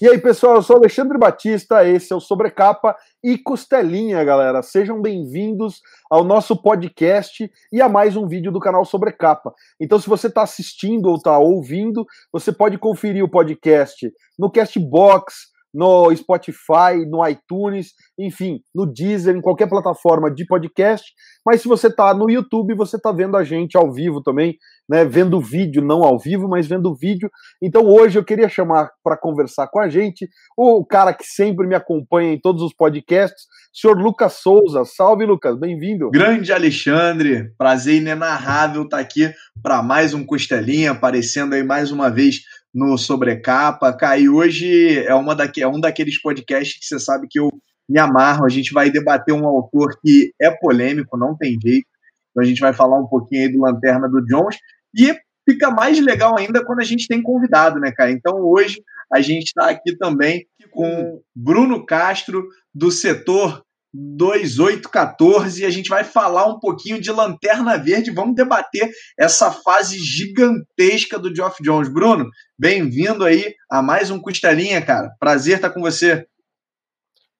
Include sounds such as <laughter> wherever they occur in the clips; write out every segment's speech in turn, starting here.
E aí, pessoal, eu sou Alexandre Batista, esse é o Sobrecapa e Costelinha, galera. Sejam bem-vindos ao nosso podcast e a mais um vídeo do canal Sobrecapa. Então, se você está assistindo ou está ouvindo, você pode conferir o podcast no Castbox, no Spotify, no iTunes, enfim, no Deezer, em qualquer plataforma de podcast. Mas se você está no YouTube, você está vendo a gente ao vivo também, né? Vendo vídeo, não ao vivo, mas vendo vídeo. Então hoje eu queria chamar para conversar com a gente o cara que sempre me acompanha em todos os podcasts, senhor Lucas Souza. Salve, Lucas, bem-vindo. Grande Alexandre, prazer inenarrável estar aqui para mais um Costelinha, aparecendo aí mais uma vez no Sobrecapa. Cara, e hoje é, uma daqui, é um daqueles podcasts que você sabe que eu me amarro. A gente vai debater um autor que é polêmico, não tem jeito. Então a gente vai falar um pouquinho aí do Lanterna do Jones. E fica mais legal ainda quando a gente tem convidado, né, cara? Então hoje a gente está aqui também com Bruno Castro, do setor 2814 e a gente vai falar um pouquinho de Lanterna Verde. Vamos debater essa fase gigantesca do Geoff Jones. Bruno, bem-vindo aí a mais um Costelinha, cara. Prazer estar com você.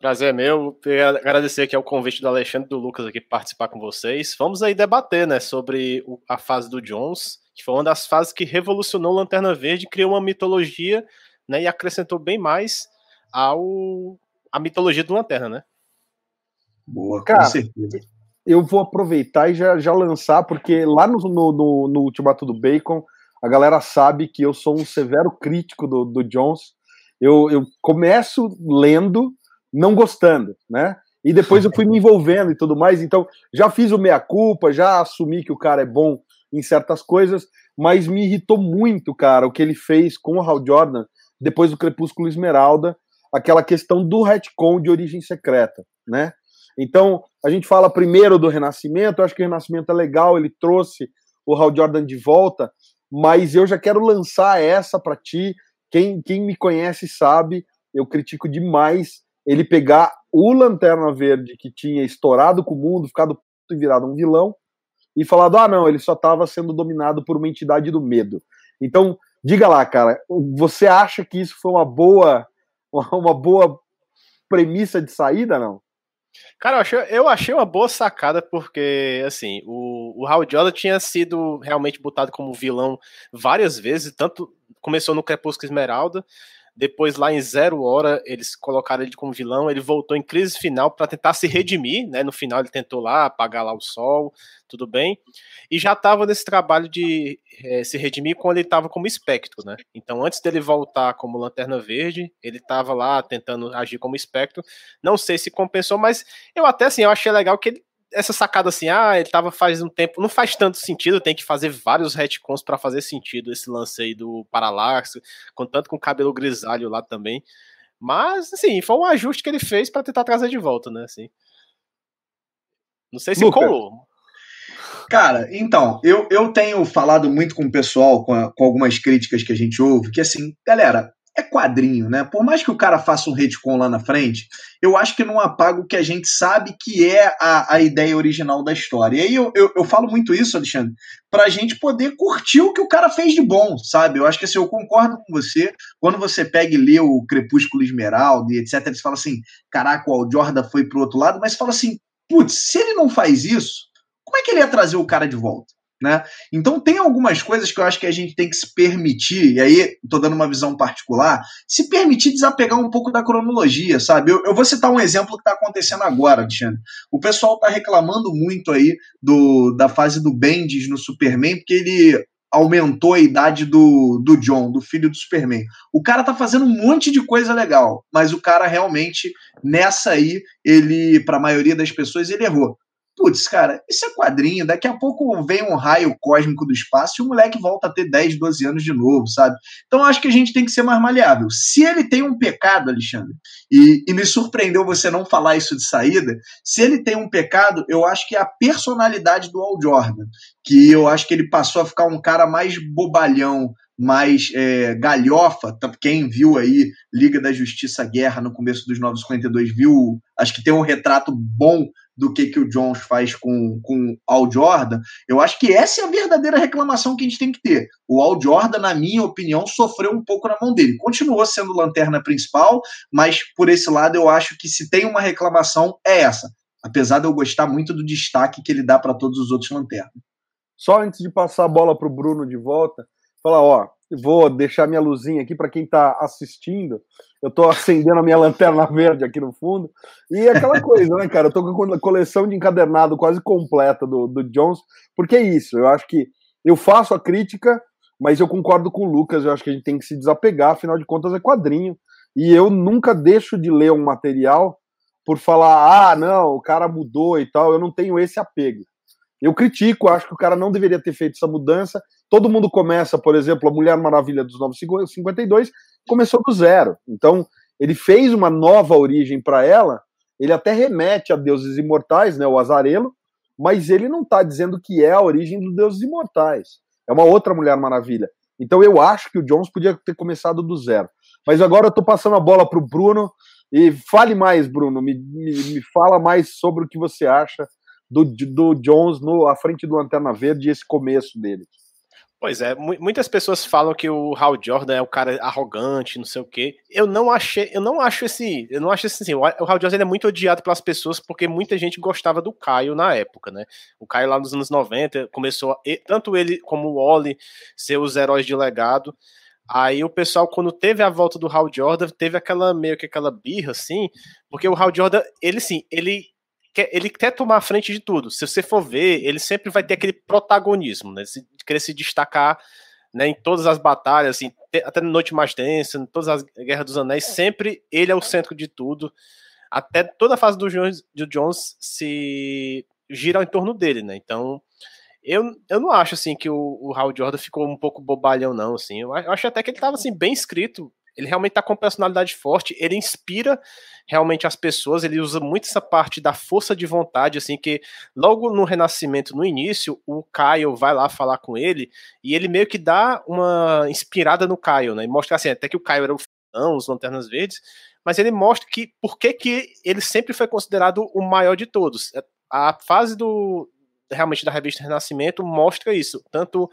Prazer é meu. Agradecer aqui ao convite do Alexandre e do Lucas aqui participar com vocês. Vamos aí debater, né, sobre a fase do Jones, que foi uma das fases que revolucionou Lanterna Verde, criou uma mitologia, né, e acrescentou bem mais ao a mitologia do Lanterna, né? Boa, Cara, com certeza. Eu vou aproveitar e já, já lançar, porque lá no, no, no, no Ultimato do Bacon, a galera sabe que eu sou um severo crítico do, do Jones. Eu, eu começo lendo, não gostando, né? E depois eu fui me envolvendo e tudo mais. Então, já fiz o meia-culpa, já assumi que o cara é bom em certas coisas, mas me irritou muito, cara, o que ele fez com o Hal Jordan depois do Crepúsculo Esmeralda, aquela questão do retcon de origem secreta, né? Então, a gente fala primeiro do Renascimento, eu acho que o Renascimento é legal, ele trouxe o Hal Jordan de volta, mas eu já quero lançar essa para ti. Quem, quem me conhece sabe, eu critico demais ele pegar o Lanterna Verde que tinha estourado com o mundo, ficado e virado um vilão, e falado: ah, não, ele só estava sendo dominado por uma entidade do medo. Então, diga lá, cara, você acha que isso foi uma boa, <laughs> uma boa premissa de saída, não? Cara, eu achei, eu achei uma boa sacada, porque, assim, o, o Hal Jordan tinha sido realmente botado como vilão várias vezes, tanto começou no Crepúsculo Esmeralda, depois, lá em Zero Hora, eles colocaram ele como vilão. Ele voltou em crise final para tentar se redimir, né? No final, ele tentou lá apagar lá o sol, tudo bem. E já estava nesse trabalho de é, se redimir quando ele estava como espectro, né? Então, antes dele voltar como Lanterna Verde, ele estava lá tentando agir como espectro. Não sei se compensou, mas eu até assim, eu achei legal que ele essa sacada assim, ah, ele tava faz um tempo, não faz tanto sentido, tem que fazer vários retcons para fazer sentido esse lance aí do Paralaxe, contanto com o cabelo grisalho lá também. Mas, assim, foi um ajuste que ele fez para tentar trazer de volta, né, assim. Não sei se Luca. colou. Cara, então, eu, eu tenho falado muito com o pessoal, com, a, com algumas críticas que a gente ouve, que assim, galera, é quadrinho, né? Por mais que o cara faça um retcon lá na frente, eu acho que não apaga o que a gente sabe que é a, a ideia original da história. E aí eu, eu, eu falo muito isso, Alexandre, pra gente poder curtir o que o cara fez de bom, sabe? Eu acho que assim, eu concordo com você. Quando você pega e lê o Crepúsculo Esmeralda e etc., você fala assim: caraca, o Jordan foi pro outro lado, mas fala assim: putz, se ele não faz isso, como é que ele ia trazer o cara de volta? Né? Então tem algumas coisas que eu acho que a gente tem que se permitir, e aí estou dando uma visão particular, se permitir desapegar um pouco da cronologia, sabe? Eu, eu vou citar um exemplo que está acontecendo agora, Alexandre. O pessoal está reclamando muito aí do, da fase do Bendis no Superman, porque ele aumentou a idade do, do John, do filho do Superman. O cara tá fazendo um monte de coisa legal, mas o cara realmente, nessa aí, ele, para a maioria das pessoas, ele errou putz, cara, isso é quadrinho, daqui a pouco vem um raio cósmico do espaço e o moleque volta a ter 10, 12 anos de novo, sabe? Então acho que a gente tem que ser mais maleável. Se ele tem um pecado, Alexandre, e, e me surpreendeu você não falar isso de saída, se ele tem um pecado, eu acho que é a personalidade do Al Jordan, que eu acho que ele passou a ficar um cara mais bobalhão, mais é, galhofa. Quem viu aí Liga da Justiça Guerra no começo dos 952 viu, acho que tem um retrato bom do que, que o Jones faz com, com Al Jordan, eu acho que essa é a verdadeira reclamação que a gente tem que ter. O Al Jordan, na minha opinião, sofreu um pouco na mão dele. Continuou sendo lanterna principal, mas por esse lado eu acho que se tem uma reclamação é essa. Apesar de eu gostar muito do destaque que ele dá para todos os outros lanternas. Só antes de passar a bola para o Bruno de volta, falar, ó, vou deixar minha luzinha aqui para quem está assistindo. Eu estou acendendo a minha <laughs> lanterna verde aqui no fundo. E é aquela coisa, né, cara? Eu tô com a coleção de encadernado quase completa do, do Jones, porque é isso. Eu acho que eu faço a crítica, mas eu concordo com o Lucas. Eu acho que a gente tem que se desapegar, afinal de contas é quadrinho. E eu nunca deixo de ler um material por falar, ah, não, o cara mudou e tal. Eu não tenho esse apego. Eu critico, acho que o cara não deveria ter feito essa mudança. Todo mundo começa, por exemplo, a Mulher Maravilha dos 952 começou do zero. Então, ele fez uma nova origem para ela. Ele até remete a deuses imortais, né, o Azarelo, mas ele não está dizendo que é a origem dos deuses imortais. É uma outra Mulher Maravilha. Então, eu acho que o Jones podia ter começado do zero. Mas agora eu estou passando a bola para o Bruno. E fale mais, Bruno. Me, me, me fala mais sobre o que você acha do, do Jones no, à frente do Lanterna Verde e esse começo dele. Pois é, muitas pessoas falam que o Hal Jordan é o cara arrogante, não sei o quê. Eu não achei, eu não acho esse, eu não acho assim, o Hal Jordan é muito odiado pelas pessoas porque muita gente gostava do Caio na época, né? O Caio lá nos anos 90 começou, tanto ele como o Wally ser os heróis de legado. Aí o pessoal, quando teve a volta do Hal Jordan, teve aquela meio que aquela birra, assim, porque o Hal Jordan, ele sim, ele quer, ele quer tomar a frente de tudo. Se você for ver, ele sempre vai ter aquele protagonismo, né? De querer se destacar né, em todas as batalhas, assim, até na Noite Mais Densa, em todas as Guerras dos Anéis, sempre ele é o centro de tudo. Até toda a fase do Jones, do Jones se gira em torno dele, né? Então, eu, eu não acho assim que o, o Hal Jordan ficou um pouco bobalhão, não. Assim. Eu, eu acho até que ele estava assim, bem escrito ele realmente tá com personalidade forte, ele inspira realmente as pessoas, ele usa muito essa parte da força de vontade, assim, que logo no Renascimento, no início, o Caio vai lá falar com ele, e ele meio que dá uma inspirada no Caio, né, e mostra assim, até que o Caio era o fã, os Lanternas Verdes, mas ele mostra que, por que que ele sempre foi considerado o maior de todos. A fase do, realmente da revista Renascimento mostra isso, tanto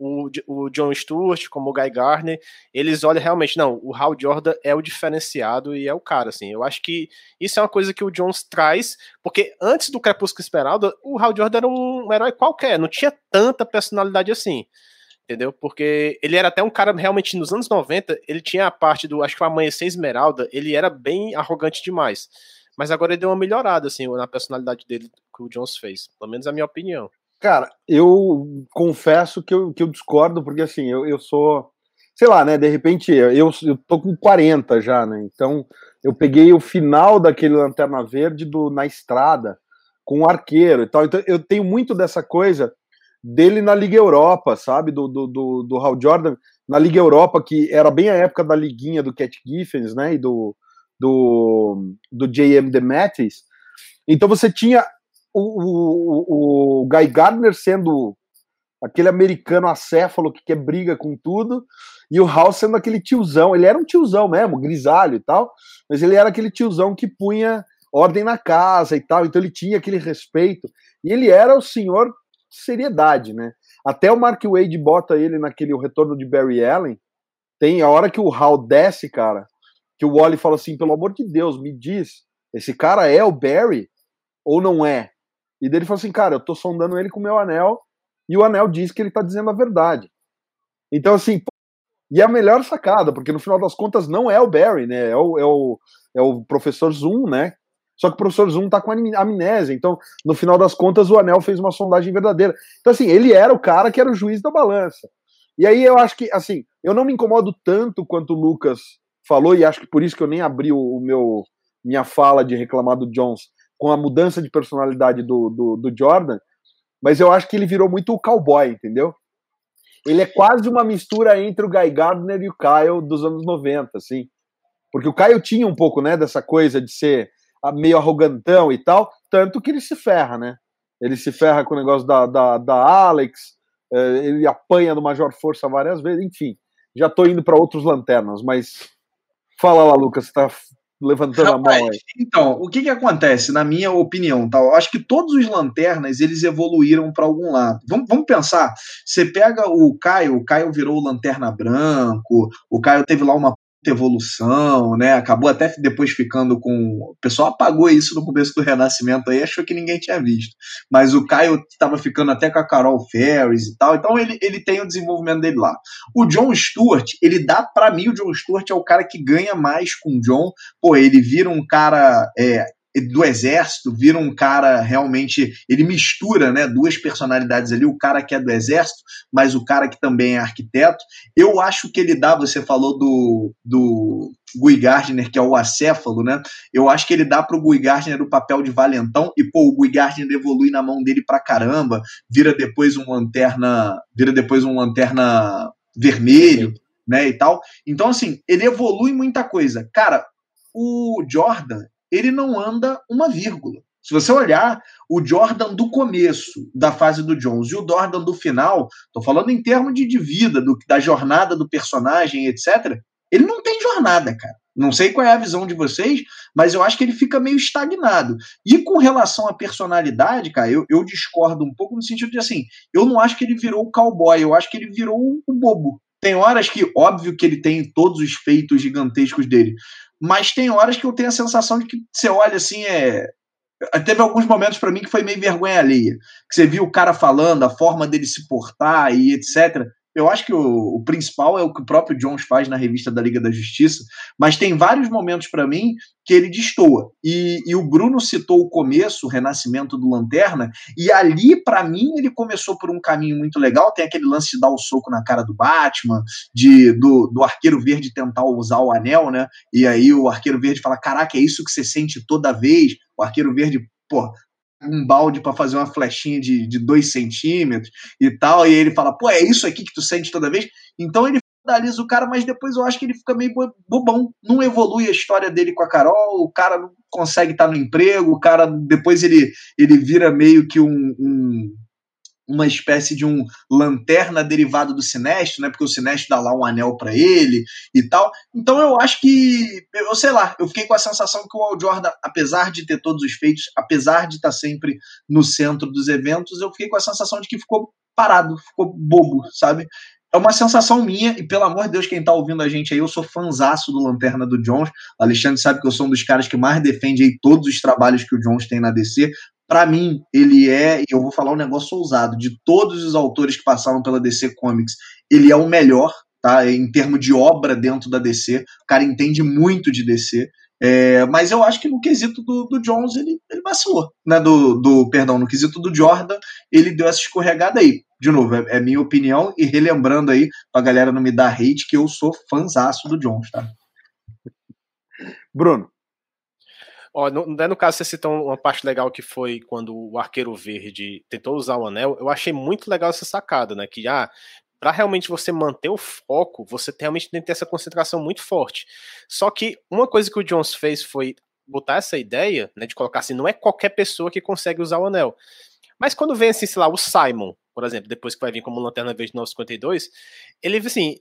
o, o John Stewart, como o Guy Gardner, eles olham realmente, não, o Hal Jordan é o diferenciado e é o cara, assim. Eu acho que isso é uma coisa que o Jones traz, porque antes do Crepúsculo Esmeralda, o Hal Jordan era um herói qualquer, não tinha tanta personalidade assim. Entendeu? Porque ele era até um cara realmente nos anos 90, ele tinha a parte do, acho que o Amanhecer Esmeralda, ele era bem arrogante demais. Mas agora ele deu uma melhorada, assim, na personalidade dele que o Jones fez. Pelo menos a minha opinião. Cara, eu confesso que eu, que eu discordo, porque assim, eu, eu sou, sei lá, né? De repente, eu, eu tô com 40 já, né? Então, eu peguei o final daquele Lanterna Verde do, na estrada, com o arqueiro e tal. Então, eu tenho muito dessa coisa dele na Liga Europa, sabe? Do, do, do, do Hal Jordan na Liga Europa, que era bem a época da liguinha do Cat Giffens, né? E do, do, do J.M. DeMatteis. Então você tinha o, o, o Guy Gardner sendo aquele americano acéfalo que quer briga com tudo, e o House sendo aquele tiozão. Ele era um tiozão mesmo, grisalho e tal, mas ele era aquele tiozão que punha ordem na casa e tal, então ele tinha aquele respeito. E ele era o senhor de seriedade, né? Até o Mark Wade bota ele naquele o retorno de Barry Allen. Tem a hora que o Hal desce, cara, que o Wally fala assim: pelo amor de Deus, me diz, esse cara é o Barry ou não é? E dele falou assim, cara, eu tô sondando ele com o meu anel e o anel diz que ele tá dizendo a verdade. Então, assim, e é a melhor sacada, porque no final das contas não é o Barry, né? É o, é o, é o professor Zoom, né? Só que o professor Zoom tá com amnésia. Então, no final das contas, o Anel fez uma sondagem verdadeira. Então, assim, ele era o cara que era o juiz da balança. E aí eu acho que, assim, eu não me incomodo tanto quanto o Lucas falou, e acho que por isso que eu nem abri o, o meu minha fala de reclamar do Jones, com a mudança de personalidade do, do, do Jordan, mas eu acho que ele virou muito o cowboy, entendeu? Ele é quase uma mistura entre o Guy Gardner e o Kyle dos anos 90, assim. Porque o Kyle tinha um pouco, né, dessa coisa de ser meio arrogantão e tal, tanto que ele se ferra, né? Ele se ferra com o negócio da, da, da Alex, eh, ele apanha do Major Força várias vezes, enfim. Já tô indo para outros lanternas, mas fala lá, Lucas, tá levantando Rapaz, a mão aí. Então, o que que acontece, na minha opinião, tá? Eu acho que todos os lanternas, eles evoluíram para algum lado. Vamos, vamos pensar, você pega o Caio, o Caio virou lanterna branco, o Caio teve lá uma evolução, né? Acabou até depois ficando com. O pessoal apagou isso no começo do Renascimento aí, achou que ninguém tinha visto. Mas o Caio estava ficando até com a Carol Ferris e tal, então ele, ele tem o desenvolvimento dele lá. O John Stewart, ele dá, para mim, o John Stewart é o cara que ganha mais com o John. Pô, ele vira um cara é, do exército, vira um cara realmente. Ele mistura né, duas personalidades ali, o cara que é do exército, mas o cara que também é arquiteto. Eu acho que ele dá, você falou do, do Guy Gardner, que é o acéfalo, né? Eu acho que ele dá para o Guy Gardner o papel de valentão, e pô, o Guy Gardner evolui na mão dele pra caramba, vira depois um lanterna, vira depois um lanterna vermelho, né? E tal. Então, assim, ele evolui muita coisa. Cara, o Jordan, ele não anda uma vírgula. Se você olhar o Jordan do começo da fase do Jones e o Jordan do final, estou falando em termos de, vida, do, da jornada do personagem, etc., ele não tem jornada, cara. Não sei qual é a visão de vocês, mas eu acho que ele fica meio estagnado. E com relação à personalidade, cara, eu, eu discordo um pouco no sentido de assim, eu não acho que ele virou o cowboy, eu acho que ele virou o bobo. Tem horas que, óbvio que ele tem todos os feitos gigantescos dele, mas tem horas que eu tenho a sensação de que você olha assim, é. Teve alguns momentos para mim que foi meio vergonha alheia. Que você viu o cara falando, a forma dele se portar e etc. Eu acho que o, o, principal é o que o próprio Jones faz na revista da Liga da Justiça, mas tem vários momentos para mim que ele destoa. E, e, o Bruno citou o começo, o renascimento do Lanterna, e ali, para mim, ele começou por um caminho muito legal. Tem aquele lance de dar o soco na cara do Batman, de do, do Arqueiro Verde tentar usar o anel, né? E aí o Arqueiro Verde fala: Caraca, é isso que você sente toda vez. O Arqueiro Verde, pô, um balde para fazer uma flechinha de, de dois centímetros e tal, e ele fala, pô, é isso aqui que tu sente toda vez? Então ele finaliza o cara, mas depois eu acho que ele fica meio bobão, não evolui a história dele com a Carol, o cara não consegue estar no emprego, o cara depois ele, ele vira meio que um, um uma espécie de um lanterna derivado do Sinestro, né? Porque o Sinestro dá lá um anel para ele e tal. Então eu acho que, eu sei lá, eu fiquei com a sensação que o Al Jordan, apesar de ter todos os feitos, apesar de estar sempre no centro dos eventos, eu fiquei com a sensação de que ficou parado, ficou bobo, sabe? É uma sensação minha, e pelo amor de Deus, quem tá ouvindo a gente aí, eu sou fanzaço do Lanterna do Jones. O Alexandre sabe que eu sou um dos caras que mais defende aí todos os trabalhos que o Jones tem na DC. Para mim, ele é, e eu vou falar um negócio ousado, de todos os autores que passaram pela DC Comics, ele é o melhor, tá? Em termos de obra dentro da DC. O cara entende muito de DC. É, mas eu acho que no quesito do, do Jones ele, ele vacilou, né? Do, do, perdão, no quesito do Jordan, ele deu essa escorregada aí. De novo, é, é minha opinião, e relembrando aí, pra galera não me dar hate, que eu sou fanzaço do Jones, tá? Bruno. Ó, no, né, no caso, você citou uma parte legal que foi quando o Arqueiro Verde tentou usar o anel. Eu achei muito legal essa sacada, né? Que, ah, para realmente você manter o foco, você realmente tem que ter essa concentração muito forte. Só que uma coisa que o Jones fez foi botar essa ideia, né, de colocar assim, não é qualquer pessoa que consegue usar o anel. Mas quando vem assim, sei lá, o Simon, por exemplo, depois que vai vir como Lanterna Verde 952, ele assim,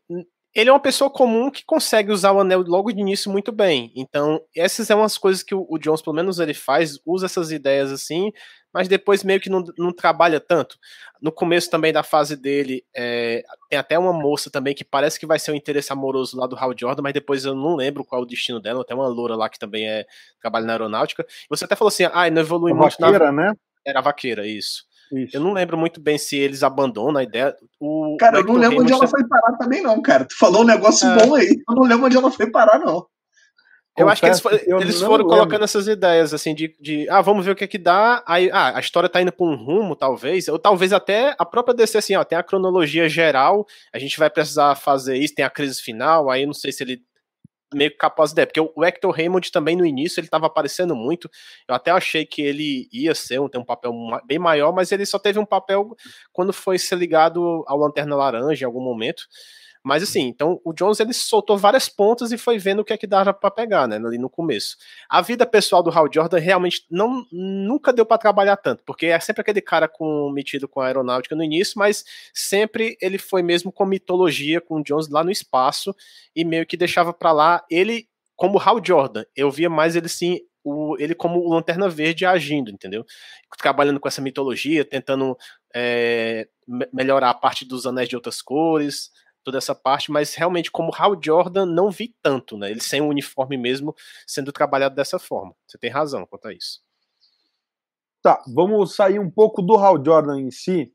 ele é uma pessoa comum que consegue usar o anel logo de início muito bem. Então, essas são as coisas que o, o Jones, pelo menos, ele faz, usa essas ideias assim, mas depois meio que não, não trabalha tanto. No começo também da fase dele, é, tem até uma moça também que parece que vai ser um interesse amoroso lá do Hal Jordan, mas depois eu não lembro qual é o destino dela. Tem uma loura lá que também é, trabalha na aeronáutica. Você até falou assim, ah, não evolui a muito vaqueira, na... né? Era vaqueira, isso. Isso. Eu não lembro muito bem se eles abandonam a ideia. O, cara, o eu não lembro onde ela foi parar também, não, cara. Tu falou um negócio é... bom aí. Eu não lembro onde ela foi parar, não. Eu acho que eles, eles foram lembro. colocando essas ideias, assim, de, de, ah, vamos ver o que é que dá, aí, ah, a história tá indo pra um rumo, talvez, ou talvez até a própria DC, assim, ó, tem a cronologia geral, a gente vai precisar fazer isso, tem a crise final, aí não sei se ele meio capaz de porque o Hector Raymond também no início ele estava aparecendo muito. Eu até achei que ele ia ser um, ter um papel bem maior, mas ele só teve um papel quando foi ser ligado ao Lanterna Laranja em algum momento. Mas assim, então o Jones ele soltou várias pontas e foi vendo o que é que dava para pegar, né, ali no começo. A vida pessoal do Hal Jordan realmente não nunca deu para trabalhar tanto, porque é sempre aquele cara com metido com a aeronáutica no início, mas sempre ele foi mesmo com mitologia com o Jones lá no espaço e meio que deixava para lá ele como Hal Jordan, eu via mais ele sim, o, ele como o Lanterna Verde agindo, entendeu? Trabalhando com essa mitologia, tentando é, melhorar a parte dos anéis de outras cores, toda essa parte, mas realmente como Hal Jordan não vi tanto, né? Ele sem o uniforme mesmo sendo trabalhado dessa forma. Você tem razão quanto a isso. Tá, vamos sair um pouco do Hal Jordan em si.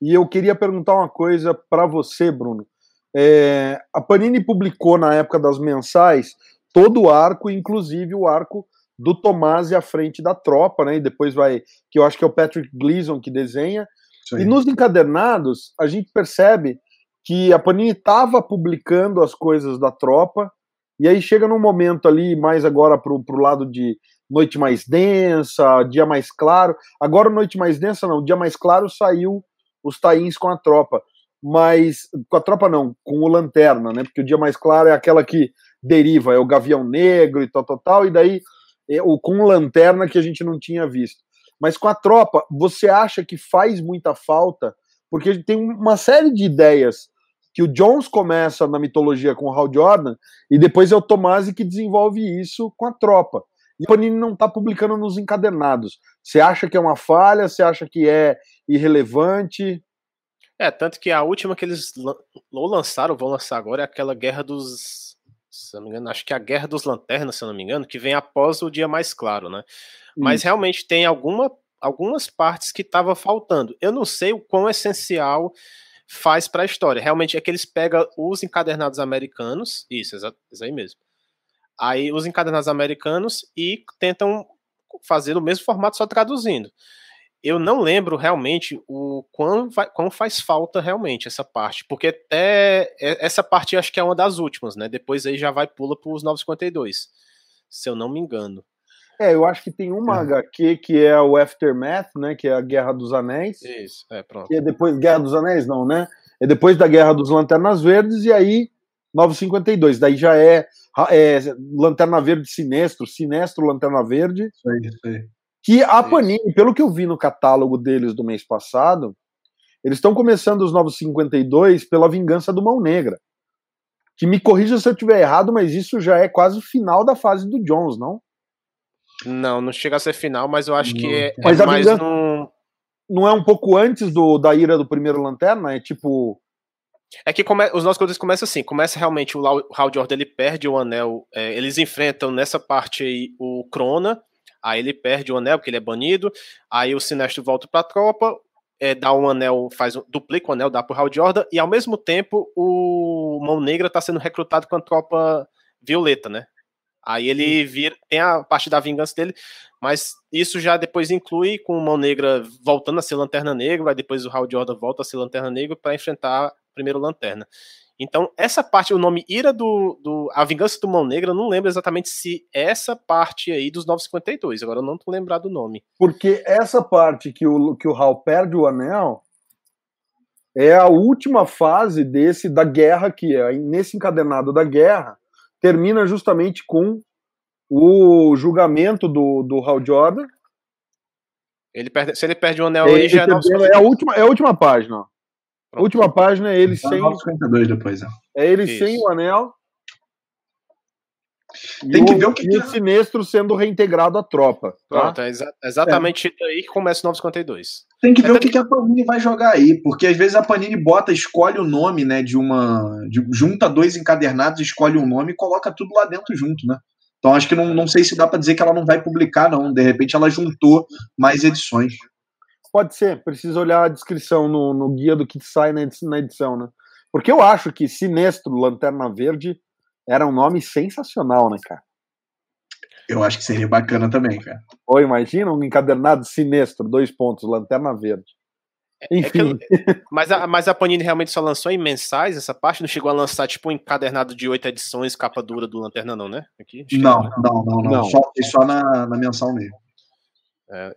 E eu queria perguntar uma coisa para você, Bruno. É, a Panini publicou na época das mensais todo o arco, inclusive o arco do Tomás à frente da tropa, né? E depois vai, que eu acho que é o Patrick Gleason que desenha. E nos encadernados, a gente percebe que a Panini estava publicando as coisas da tropa, e aí chega num momento ali, mais agora pro, pro lado de noite mais densa, dia mais claro. Agora, noite mais densa, não, dia mais claro saiu os tains com a tropa. Mas com a tropa não, com o Lanterna, né? Porque o dia mais claro é aquela que deriva, é o Gavião Negro e tal, tal, tal, e daí é, o, com o Lanterna que a gente não tinha visto. Mas com a tropa, você acha que faz muita falta? Porque tem uma série de ideias que o Jones começa na mitologia com o Hal Jordan e depois é o Tomasi que desenvolve isso com a tropa. E o Panini não está publicando nos encadernados. Você acha que é uma falha? Você acha que é irrelevante? É, tanto que a última que eles ou lançaram, vão lançar agora, é aquela Guerra dos. Se não me engano, acho que é a Guerra dos Lanternas, se não me engano, que vem após o Dia Mais Claro, né? Mas realmente tem alguma, algumas partes que estava faltando. Eu não sei o quão essencial faz para a história. Realmente é que eles pegam os encadernados americanos, isso, isso aí mesmo aí os encadernados americanos e tentam fazer o mesmo formato só traduzindo. Eu não lembro realmente o quão, vai, quão faz falta realmente essa parte, porque até essa parte acho que é uma das últimas, né? Depois aí já vai pula para os 952, se eu não me engano. É, eu acho que tem uma é. HQ que é o Aftermath, né? Que é a Guerra dos Anéis. Isso, é, pronto. Que é depois Guerra dos Anéis, não, né? É depois da Guerra dos Lanternas Verdes, e aí 952. Daí já é, é Lanterna Verde Sinestro, Sinestro Lanterna Verde. Isso aí, isso aí. Que a Panini, pelo que eu vi no catálogo deles do mês passado, eles estão começando os 952 pela vingança do Mão Negra. Que me corrija se eu estiver errado, mas isso já é quase o final da fase do Jones, não? Não, não chega a ser final, mas eu acho não. que é, mas é mais vingança... no... Não é um pouco antes do, da ira do primeiro Lanterna? É tipo é que come, os nossos coisas começam assim, começa realmente o Hal Jordan, ele perde o anel, é, eles enfrentam nessa parte aí o Crona, aí ele perde o anel porque ele é banido, aí o Sinestro volta pra tropa, é, dá um anel, faz um, duplica o anel, dá pro Hal Jordan, e ao mesmo tempo o Mão Negra tá sendo recrutado com a tropa violeta, né? Aí ele vira, tem a parte da vingança dele, mas isso já depois inclui com o Mão Negra voltando a ser Lanterna Negra, vai depois o Hal Jordan volta a ser Lanterna Negra para enfrentar primeiro Lanterna. Então, essa parte, o nome Ira do, do. A Vingança do Mão Negra, eu não lembro exatamente se essa parte aí dos 952. Agora eu não tô lembrado do nome. Porque essa parte que o, que o Hal perde o anel é a última fase desse da guerra, que é nesse encadenado da guerra, termina justamente com o julgamento do, do Hal Jordan. Ele perde, se ele perde o anel aí, já não. É a última, é a última página. A última página é ele tá sem. 52 depois, é. é ele Isso. sem o anel. Tem que ver o que. E o Sinestro sendo reintegrado à tropa. Tá? Pronto, é exa exatamente é. aí que começa o 952. Tem que ver é, o que, que, a Panini vai jogar aí, porque às vezes a Panini bota, escolhe o nome, né, de uma. De, junta dois encadernados, escolhe um nome e coloca tudo lá dentro junto, né? Então acho que não, não sei se dá para dizer que ela não vai publicar, não. De repente ela juntou mais edições. Pode ser, precisa olhar a descrição no, no guia do que sai na edição, na edição, né? Porque eu acho que Sinestro Lanterna Verde era um nome sensacional, né, cara? Eu acho que seria bacana também, cara. Ou imagina um encadernado sinestro, dois pontos, Lanterna Verde. É, é Enfim. É <laughs> mas, a, mas a Panini realmente só lançou em mensais essa parte? Não chegou a lançar tipo um encadernado de oito edições, capa dura do Lanterna, não, né? Aqui, não, não, não, não, não, Só, só na, na mensal mesmo. É,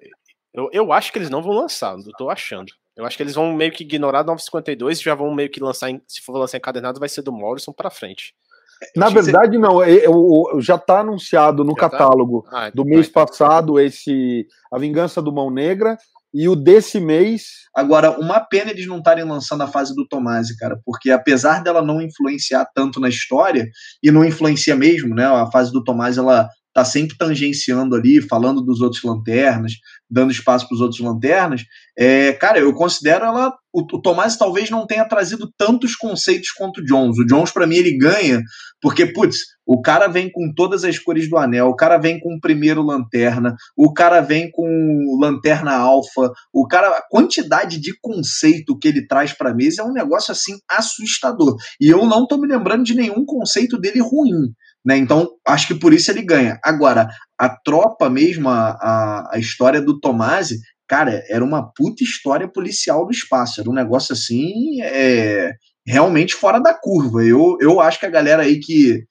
eu, eu acho que eles não vão lançar, eu tô achando. Eu acho que eles vão meio que ignorar 952 e já vão meio que lançar, em, se for lançar encadernado, vai ser do Morrison para frente. Na verdade, não, eu, já está anunciado no já tá? catálogo tá? ah, do mês então. passado esse A Vingança do Mão Negra E o desse mês. Agora, uma pena eles não estarem lançando a fase do Tomasi, cara, porque apesar dela não influenciar tanto na história, e não influencia mesmo, né? A fase do Tomasi ela tá sempre tangenciando ali, falando dos outros lanternas, dando espaço para os outros lanternas. É, cara, eu considero ela. O, o Tomás talvez não tenha trazido tantos conceitos quanto o Jones. O Jones, para mim, ele ganha, porque, putz, o cara vem com todas as cores do anel, o cara vem com o primeiro lanterna, o cara vem com lanterna alfa, o cara. A quantidade de conceito que ele traz para mesa é um negócio assim assustador. E eu não tô me lembrando de nenhum conceito dele ruim. Né? Então, acho que por isso ele ganha. Agora, a tropa mesmo, a, a, a história do Tomasi, cara, era uma puta história policial do espaço. Era um negócio assim, é, realmente fora da curva. Eu, eu acho que a galera aí que,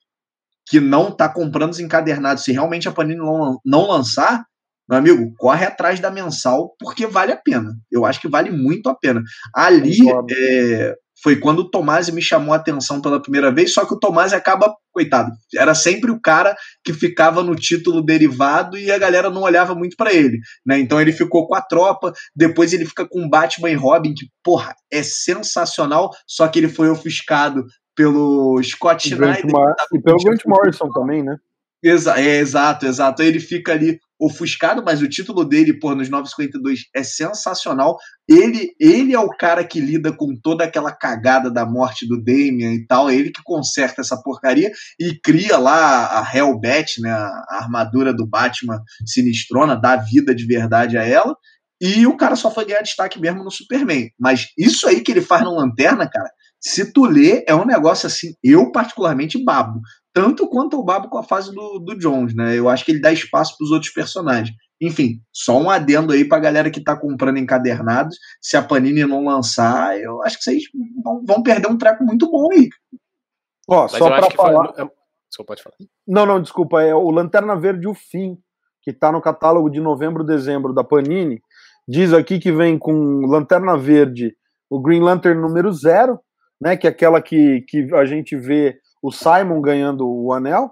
que não tá comprando os encadernados, se realmente a Panini não, não lançar, meu amigo, corre atrás da mensal, porque vale a pena. Eu acho que vale muito a pena. Ali, é, foi quando o Tomás me chamou a atenção pela primeira vez, só que o Tomás acaba, coitado, era sempre o cara que ficava no título derivado e a galera não olhava muito para ele, né? Então ele ficou com a tropa, depois ele fica com Batman e Robin, que, porra, é sensacional, só que ele foi ofuscado pelo Scott Schneider. E pelo Grant Morrison também, né? Exa é, exato, exato. Ele fica ali ofuscado, mas o título dele, por nos 952 é sensacional. Ele, ele é o cara que lida com toda aquela cagada da morte do Damian e tal. É ele que conserta essa porcaria e cria lá a Hellbat, né, a armadura do Batman sinistrona, dá vida de verdade a ela. E o cara só foi ganhar destaque mesmo no Superman. Mas isso aí que ele faz no Lanterna, cara, se tu lê, é um negócio assim, eu particularmente babo tanto quanto o Babo com a fase do, do Jones, né? Eu acho que ele dá espaço para os outros personagens. Enfim, só um adendo aí para a galera que está comprando encadernados. Se a Panini não lançar, eu acho que vocês vão, vão perder um treco muito bom aí. Ó, só para falar. Foi... Desculpa, pode falar. Não, não, desculpa. É o Lanterna Verde, o fim, que está no catálogo de novembro, dezembro da Panini. Diz aqui que vem com Lanterna Verde, o Green Lantern número zero, né? Que é aquela que, que a gente vê o Simon ganhando o anel,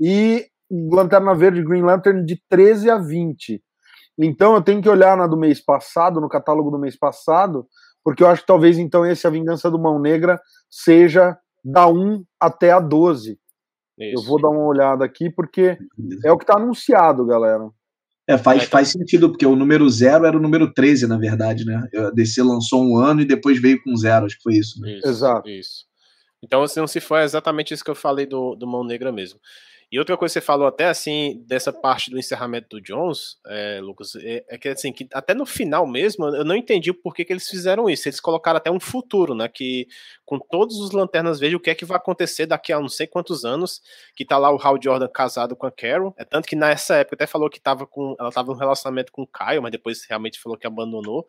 e Lanterna Verde Green Lantern de 13 a 20. Então eu tenho que olhar na do mês passado, no catálogo do mês passado, porque eu acho que talvez então esse A Vingança do Mão Negra seja da 1 até a 12. Isso. Eu vou dar uma olhada aqui, porque é o que está anunciado, galera. É, faz, faz sentido, porque o número 0 era o número 13, na verdade, né? A DC lançou um ano e depois veio com zero, acho que foi isso. isso Exato. Isso. Então, se não se for, é exatamente isso que eu falei do, do Mão Negra mesmo. E outra coisa que você falou até assim, dessa parte do encerramento do Jones, é, Lucas, é, é, que assim, que até no final mesmo, eu não entendi por que, que eles fizeram isso. Eles colocaram até um futuro, né? Que com todos os lanternas verde, o que é que vai acontecer daqui a não sei quantos anos, que tá lá o Hal Jordan casado com a Carol. É tanto que nessa época até falou que tava com. Ela tava no relacionamento com o Kyle, mas depois realmente falou que abandonou.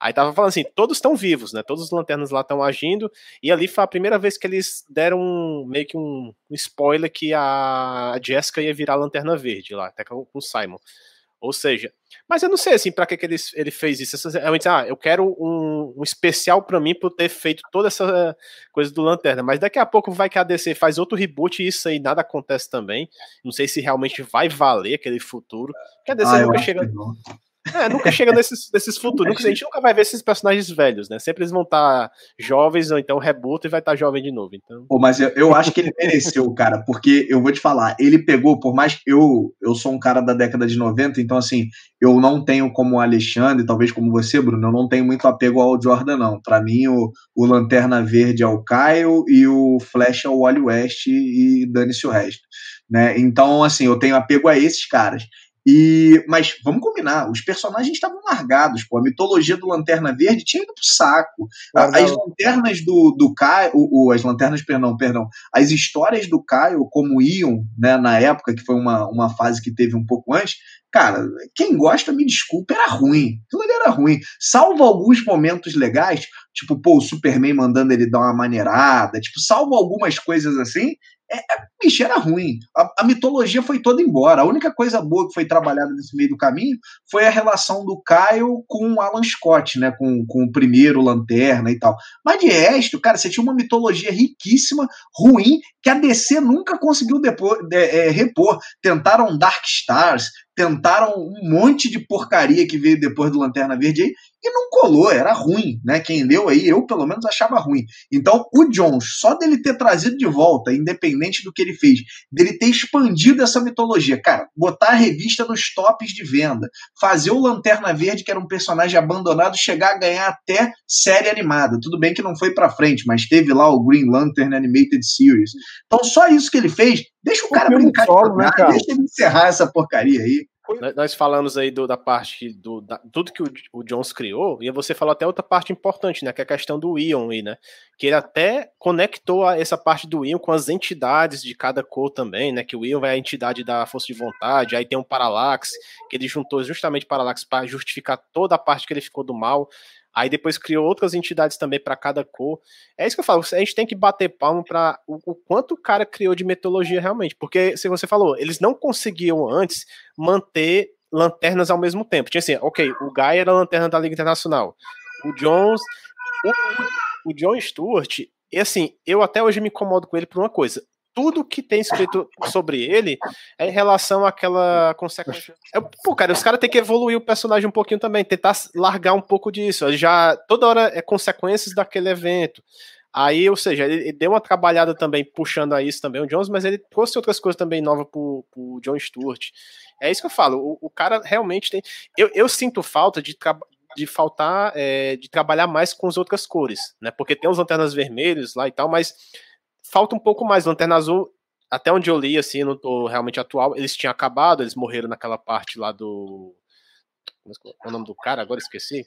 Aí tava falando assim, todos estão vivos, né? Todos os lanternas lá estão agindo. E ali foi a primeira vez que eles deram um, meio que um, um spoiler que a Jessica ia virar lanterna verde lá, até com o Simon. Ou seja, mas eu não sei assim para que, que ele, ele fez isso. Realmente, ah, eu quero um, um especial para mim por ter feito toda essa coisa do Lanterna. Mas daqui a pouco vai que a DC faz outro reboot e isso aí nada acontece também. Não sei se realmente vai valer aquele futuro. Porque a DC ah, nunca chega. É, nunca chega nesses, nesses futuros. a gente nunca vai ver esses personagens velhos, né? Sempre eles vão estar tá jovens, ou então rebuta e vai estar tá jovem de novo. Então... Pô, mas eu, eu acho que ele mereceu, cara, porque eu vou te falar, ele pegou, por mais que eu, eu sou um cara da década de 90, então assim, eu não tenho como o Alexandre, talvez como você, Bruno, eu não tenho muito apego ao Jordan, não. Para mim, o, o Lanterna Verde é o Caio e o Flash é o Wally West e dane-se o resto. Né? Então, assim, eu tenho apego a esses caras. E, mas vamos combinar, os personagens estavam largados, pô. A mitologia do Lanterna Verde tinha ido pro saco. As lanternas do, do Caio, o, as lanternas, perdão, perdão, as histórias do Caio, como iam, né, na época, que foi uma, uma fase que teve um pouco antes, cara, quem gosta, me desculpa, era ruim. Aquilo ali era ruim. Salvo alguns momentos legais, tipo, pô, o Superman mandando ele dar uma maneirada, tipo, salvo algumas coisas assim, é, é, bicho, era ruim. A, a, mitologia foi toda embora. A única coisa boa que foi trabalhada nesse meio do caminho foi a relação do Kyle com o Alan Scott, né? Com, com o primeiro Lanterna e tal. Mas de resto, cara, você tinha uma mitologia riquíssima, ruim, que a DC nunca conseguiu depor, de, é, repor. Tentaram Dark Stars, tentaram um monte de porcaria que veio depois do Lanterna Verde aí, e não colou, era ruim, né? Quem leu aí, eu pelo menos achava ruim. Então, o Jones, só dele ter trazido de volta, independente do que ele fez, dele ter expandido essa mitologia, cara, botar a revista nos tops de venda, fazer o Lanterna Verde, que era um personagem abandonado, chegar a ganhar até série animada. Tudo bem que não foi pra frente, mas teve lá o Green Lantern Animated Series. Então, só isso que ele fez, deixa o, o cara brincar solo, de né, cara? deixa ele encerrar essa porcaria aí. Nós falamos aí do, da parte do da, tudo que o, o, Jones criou, e você falou até outra parte importante, né? Que é a questão do Ion aí, né? Que ele até conectou essa parte do Ion com as entidades de cada cor também, né? Que o Ion é a entidade da força de vontade, aí tem um Parallax, que ele juntou justamente Parallax para justificar toda a parte que ele ficou do mal. Aí depois criou outras entidades também para cada cor. É isso que eu falo, a gente tem que bater palmo para o, o, quanto o cara criou de metodologia realmente. Porque, se você falou, eles não conseguiam antes manter lanternas ao mesmo tempo. Tinha assim, ok, o Guy era a lanterna da Liga Internacional. O Jones. O, o John Stewart, e assim, eu até hoje me incomodo com ele por uma coisa tudo que tem escrito sobre ele é em relação àquela consequência. É, pô, cara, os caras têm que evoluir o personagem um pouquinho também, tentar largar um pouco disso. Já toda hora é consequências daquele evento. Aí, ou seja, ele, ele, deu uma trabalhada também puxando a isso também o Jones, mas ele trouxe outras coisas também novas pro, pro John Stewart. É isso que eu falo. O, o cara realmente tem. Eu, eu sinto falta de, de faltar é, de trabalhar mais com as outras cores, né? Porque tem os lanternas vermelhos lá e tal, mas falta um pouco mais. Lanterna Azul, até onde eu li, assim, não tô realmente atual, eles tinham acabado, eles morreram naquela parte lá do. É o nome do cara? Agora esqueci.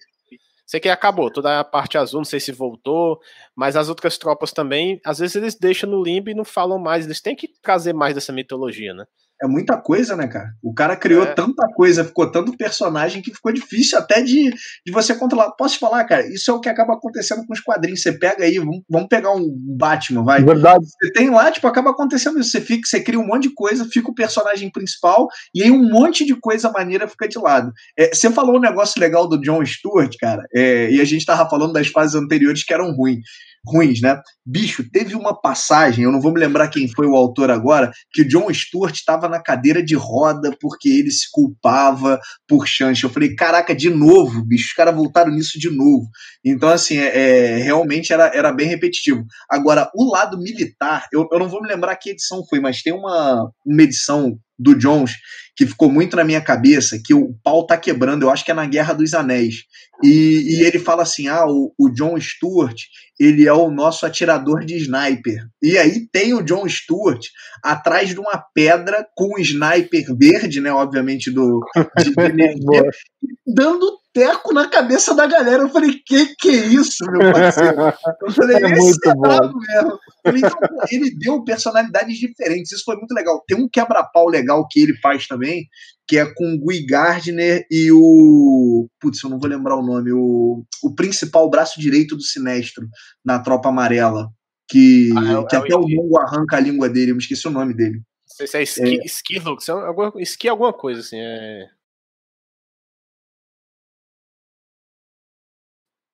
Sei que acabou, toda a parte azul, não sei se voltou, mas as outras tropas também, às vezes eles deixam no limbo e não falam mais, eles têm que trazer mais dessa mitologia, né? É muita coisa, né, cara? O cara criou é. tanta coisa, ficou tanto personagem que ficou difícil até de, de você controlar. Posso te falar, cara? Isso é o que acaba acontecendo com os quadrinhos. Você pega aí, vamos, vamos pegar um Batman, vai. Verdade. Você tem lá, tipo, acaba acontecendo isso. Você, fica, você cria um monte de coisa, fica o personagem principal, e aí um monte de coisa maneira fica de lado. É, você falou um negócio legal do John Stewart, cara, é, e a gente tava falando das fases anteriores que eram ruins ruins, né? Bicho, teve uma passagem, eu não vou me lembrar quem foi o autor agora, que o John Stewart estava na cadeira de roda porque ele se culpava por chance. Eu falei, caraca, de novo, bicho, os caras voltaram nisso de novo. Então, assim, é, é, realmente era, era bem repetitivo. Agora, o lado militar, eu, eu não vou me lembrar que edição foi, mas tem uma, uma edição do Jones que ficou muito na minha cabeça, que o pau tá quebrando, eu acho que é na Guerra dos Anéis. E, e ele fala assim: ah, o, o John Stewart, ele é o nosso atirador de sniper. E aí tem o John Stewart atrás de uma pedra com um sniper verde, né? Obviamente, do de, de <laughs> dando teco na cabeça da galera. Eu falei, que que é isso, meu parceiro? Eu falei, é muito é bom. mesmo. Falei, então, ele deu personalidades diferentes, isso foi muito legal. Tem um quebra-pau legal que ele faz também, que é com o Guy Gardner e o. Putz, eu não vou lembrar o nome, o, o principal braço direito do Sinestro na Tropa Amarela. Que, ah, é, que é até o Mongo arranca a língua dele, eu me esqueci o nome dele. Não sei se é Ski, é, Ski, alguma, Ski alguma coisa, assim. É...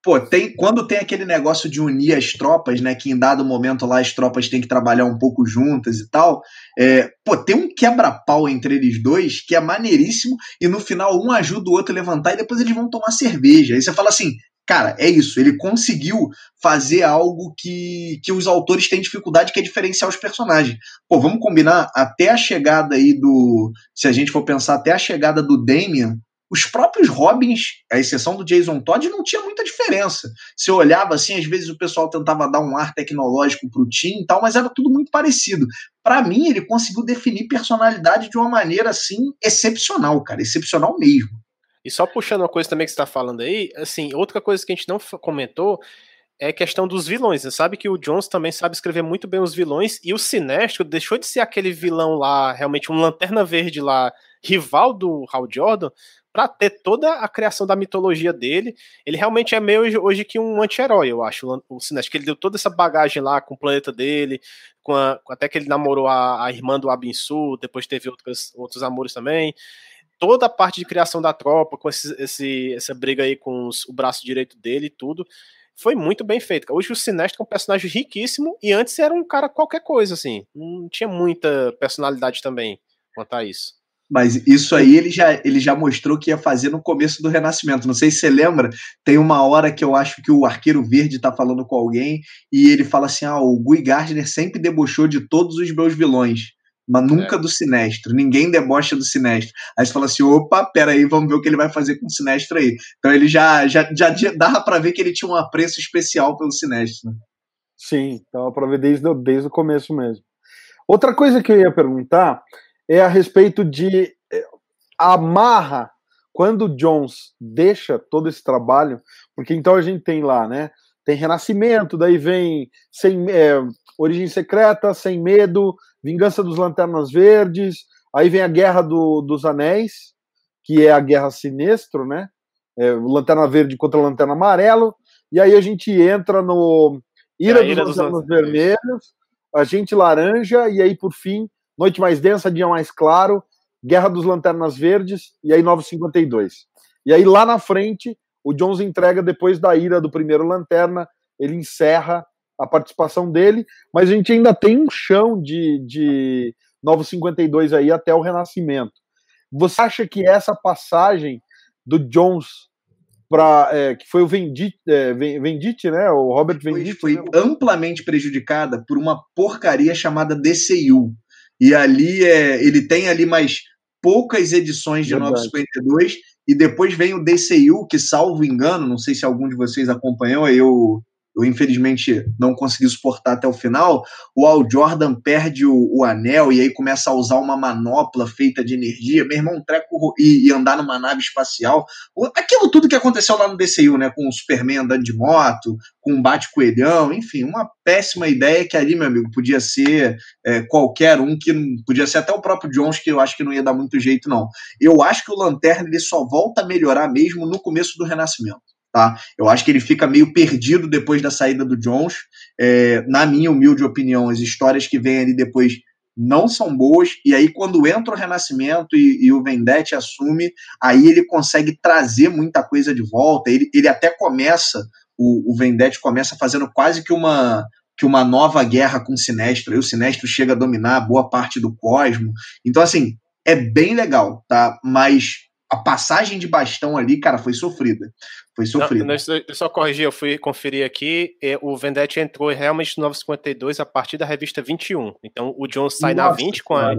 Pô, tem, quando tem aquele negócio de unir as tropas, né? Que em dado momento lá as tropas têm que trabalhar um pouco juntas e tal. É, pô, tem um quebra-pau entre eles dois que é maneiríssimo, e no final um ajuda o outro a levantar e depois eles vão tomar cerveja. Aí você fala assim, cara, é isso. Ele conseguiu fazer algo que, que os autores têm dificuldade, que é diferenciar os personagens. Pô, vamos combinar, até a chegada aí do. Se a gente for pensar, até a chegada do Damian, os próprios Robins, à exceção do Jason Todd, não tinha muita diferença. Você olhava assim, às vezes o pessoal tentava dar um ar tecnológico para o time e tal, mas era tudo muito parecido. Para mim, ele conseguiu definir personalidade de uma maneira assim excepcional, cara, excepcional mesmo. E só puxando uma coisa também que você está falando aí, assim, outra coisa que a gente não comentou é a questão dos vilões. Você sabe que o Jones também sabe escrever muito bem os vilões e o Sinestro deixou de ser aquele vilão lá, realmente um lanterna verde lá, rival do Hal Jordan, para ter toda a criação da mitologia dele. Ele realmente é meio hoje que um anti-herói, eu acho, o Sinestro, que ele deu toda essa bagagem lá com o planeta dele, com a, até que ele namorou a, a irmã do Abinsu, depois teve outros, outros amores também. Toda a parte de criação da tropa, com esse, esse essa briga aí com os, o braço direito dele e tudo, foi muito bem feito. Hoje o Sinestro é um personagem riquíssimo e antes era um cara qualquer coisa, assim. Não tinha muita personalidade também quanto a isso. Mas isso aí ele já, ele já mostrou que ia fazer no começo do Renascimento. Não sei se você lembra, tem uma hora que eu acho que o Arqueiro Verde tá falando com alguém e ele fala assim: ah, o Guy Gardner sempre debochou de todos os meus vilões, mas nunca é. do Sinestro. Ninguém debocha do Sinestro. Aí você fala assim: opa, peraí, vamos ver o que ele vai fazer com o Sinestro aí. Então ele já, já, já dava para ver que ele tinha um apreço especial pelo Sinestro. Sim, dava para ver desde, desde o começo mesmo. Outra coisa que eu ia perguntar é a respeito de eh, amarra quando o Jones deixa todo esse trabalho, porque então a gente tem lá, né? Tem Renascimento, daí vem sem é, Origem Secreta, Sem Medo, Vingança dos Lanternas Verdes, aí vem a Guerra do, dos Anéis, que é a Guerra Sinestro, né? É, Lanterna Verde contra Lanterna Amarelo, e aí a gente entra no Ira, é, Ira dos, dos Lanternas Vermelhos, Agente Laranja, e aí por fim Noite Mais Densa, Dia Mais Claro, Guerra dos Lanternas Verdes e aí 952. E aí lá na frente, o Jones entrega depois da ira do primeiro Lanterna, ele encerra a participação dele, mas a gente ainda tem um chão de, de 952 aí até o Renascimento. Você acha que essa passagem do Jones para é, que foi o Venditti, é, Venditti, né? O Robert Venditti foi, foi né? amplamente prejudicada por uma porcaria chamada DCU. E ali é, ele tem ali mais poucas edições de Verdade. 952 e depois vem o DCU, que salvo engano, não sei se algum de vocês acompanhou, eu eu infelizmente não consegui suportar até o final, o Al Jordan perde o, o, anel e aí começa a usar uma manopla feita de energia, meu irmão, um treco e, e, andar numa nave espacial. Aquilo tudo que aconteceu lá no DCU, né? Com o Superman andando de moto, com o Bate-Coelhão, enfim, uma péssima ideia que ali, meu amigo, podia ser é, qualquer um, que podia ser até o próprio Jones, que eu acho que não ia dar muito jeito, não. Eu acho que o Lanterna ele só volta a melhorar mesmo no começo do Renascimento. Tá? Eu acho que ele fica meio perdido depois da saída do Jones. É, na minha humilde opinião, as histórias que vêm ali depois não são boas, e aí quando entra o Renascimento e, e o Vendetti assume, aí ele consegue trazer muita coisa de volta, ele, ele até começa, o, o começa fazendo quase que uma, que uma nova guerra com o Sinestro, aí o Sinestro chega a dominar boa parte do cosmo, então assim, é bem legal, tá? Mas a passagem de bastão ali, cara, foi sofrida. Foi sofrida. Não, não, só corrigir, eu fui conferir aqui, o Vendetti entrou realmente no 952 a partir da revista 21. Então o John sai Nossa, na 20 com a,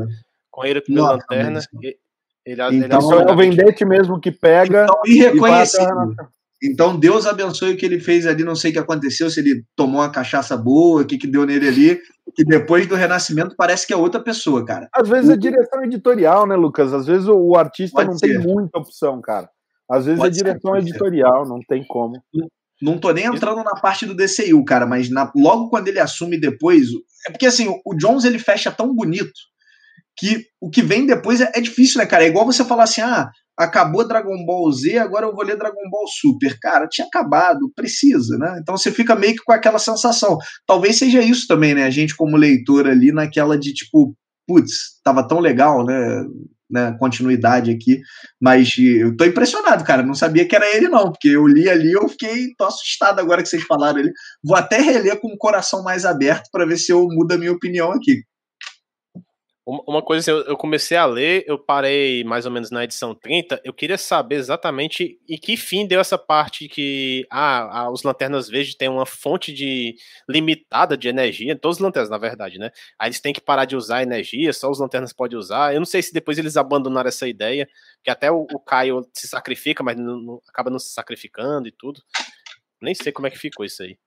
com Ira pela Lanterna. Ele, ele, então ele é o Vendetti mesmo que pega. Então, irreconhecível. Então Deus abençoe o que ele fez ali, não sei o que aconteceu, se ele tomou uma cachaça boa, o que, que deu nele ali, que depois do renascimento parece que é outra pessoa, cara. Às vezes é direção editorial, né, Lucas? Às vezes o, artista Pode não ser. tem muita opção, cara. Às vezes Pode é direção ser, editorial, não tem como. Não, não tô nem entrando na parte do DCU, cara, mas na, logo quando ele assume depois. É porque assim, o Jones ele fecha tão bonito que o que vem depois é, é difícil, né, cara? É igual você falar assim: ah, acabou Dragon Ball Z, agora eu vou ler Dragon Ball Super. Cara, tinha acabado, precisa, né? Então você fica meio que com aquela sensação. Talvez seja isso também, né? A gente, como leitor ali, naquela de tipo, putz, tava tão legal, né? né, continuidade aqui, mas eu tô impressionado, cara, não sabia que era ele não, porque eu li ali, eu fiquei tô assustado agora que vocês falaram ele. Vou até reler com o coração mais aberto para ver se eu mudo a minha opinião aqui. Uma coisa, assim, eu comecei a ler, eu parei mais ou menos na edição 30, eu queria saber exatamente em que fim deu essa parte que ah, os lanternas verdes têm uma fonte de limitada de energia, todos os lanternas, na verdade, né? Aí eles têm que parar de usar energia, só os lanternas podem usar. Eu não sei se depois eles abandonaram essa ideia, que até o, o Caio se sacrifica, mas não, não, acaba não se sacrificando e tudo. Nem sei como é que ficou isso aí.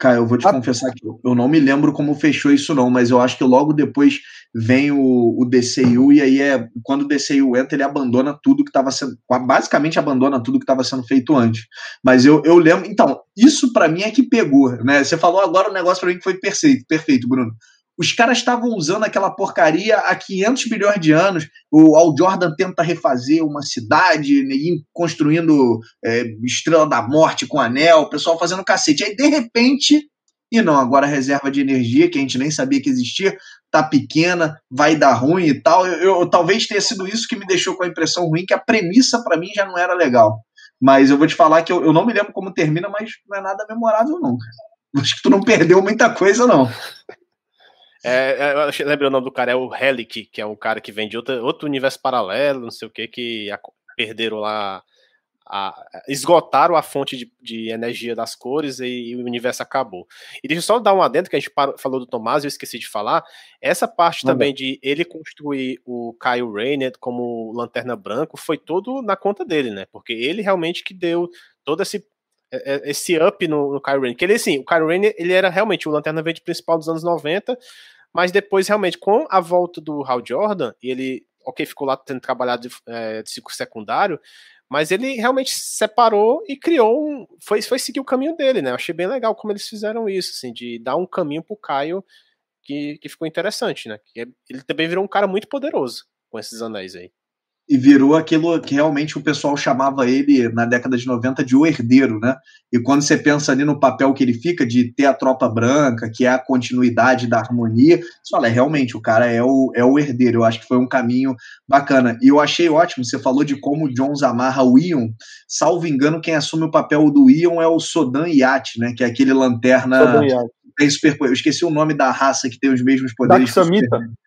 Cara, eu vou te ah. confessar que eu não me lembro como fechou isso, não, mas eu acho que logo depois vem o, o DCU, e aí é quando o DCU entra, ele abandona tudo que estava sendo. Basicamente abandona tudo que estava sendo feito antes. Mas eu, eu lembro. Então, isso para mim é que pegou, né? Você falou agora um negócio para mim que foi perfeito, perfeito, Bruno. Os caras estavam usando aquela porcaria há 500 milhões de anos. O Al Jordan tenta refazer uma cidade, né, construindo é, Estrela da Morte com anel, o pessoal fazendo cacete. Aí, de repente, e não, agora a reserva de energia, que a gente nem sabia que existia, tá pequena, vai dar ruim e tal. Eu, eu, talvez tenha sido isso que me deixou com a impressão ruim, que a premissa para mim já não era legal. Mas eu vou te falar que eu, eu não me lembro como termina, mas não é nada memorável, não. Acho que tu não perdeu muita coisa, não. É, é, lembra o nome do cara? É o Helic, que é um cara que vem de outro, outro universo paralelo, não sei o que, que perderam lá a, esgotaram a fonte de, de energia das cores e, e, o universo acabou. E deixa eu só dar um adendo que a gente falou do Tomás, eu esqueci de falar. Essa parte Não também de ele construir o Kyle Rayner como lanterna branco foi todo na conta dele, né? Porque ele realmente que deu todo esse esse up no, no Kyle Rayner. Que ele, assim, o Kyle Rayner, ele era realmente o lanterna verde principal dos anos 90, mas depois, realmente, com a volta do Hal Jordan, e ele, ok, ficou lá tendo trabalhado de, é, de ciclo secundário, mas ele realmente separou e criou um. Foi, foi seguir o caminho dele, né? Eu achei bem legal como eles fizeram isso, assim, de dar um caminho pro Caio que, que ficou interessante, né? Que é, ele também virou um cara muito poderoso com esses anéis aí e virou aquilo que realmente o pessoal chamava ele na década de 90 de o herdeiro, né? E quando você pensa ali no papel que ele fica de ter a tropa branca, que é a continuidade da harmonia, você fala, é, realmente, o cara é o, é o herdeiro. Eu acho que foi um caminho bacana. E eu achei ótimo, você falou de como o Jones amarra o Ion. Salvo engano, quem assume o papel do Ion é o Sodan Yacht, né? Que é aquele lanterna. Tem super, eu esqueci o nome da raça que tem os mesmos poderes. Daxamita. Daxamita,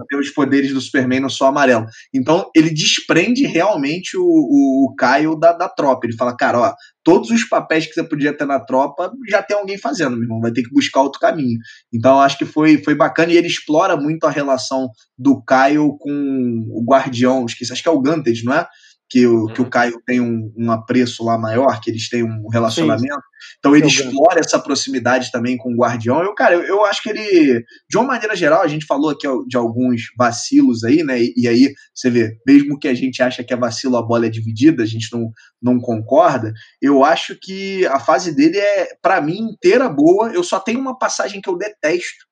que tem os poderes do Superman no sol amarelo. Então, ele desprende realmente o, o, o Caio da, da tropa. Ele fala, cara, ó, todos os papéis que você podia ter na tropa, já tem alguém fazendo, meu irmão, vai ter que buscar outro caminho. Então, acho que foi, foi bacana e ele explora muito a relação do Caio com o Guardião, esqueci, acho que é o Ganted, não é? Que o, que o uhum. Caio tem um, um apreço lá maior, que eles têm um relacionamento. Sim. Então ele explora essa proximidade também com o Guardião. Eu, cara, eu, eu, acho que ele, de uma maneira geral, a gente falou aqui de alguns vacilos aí, né? E, e, aí você vê, mesmo que a gente acha que é vacilo, a bola é dividida, a gente não, não concorda. Eu acho que a fase dele é, para mim, inteira boa. Eu só tenho uma passagem que eu detesto,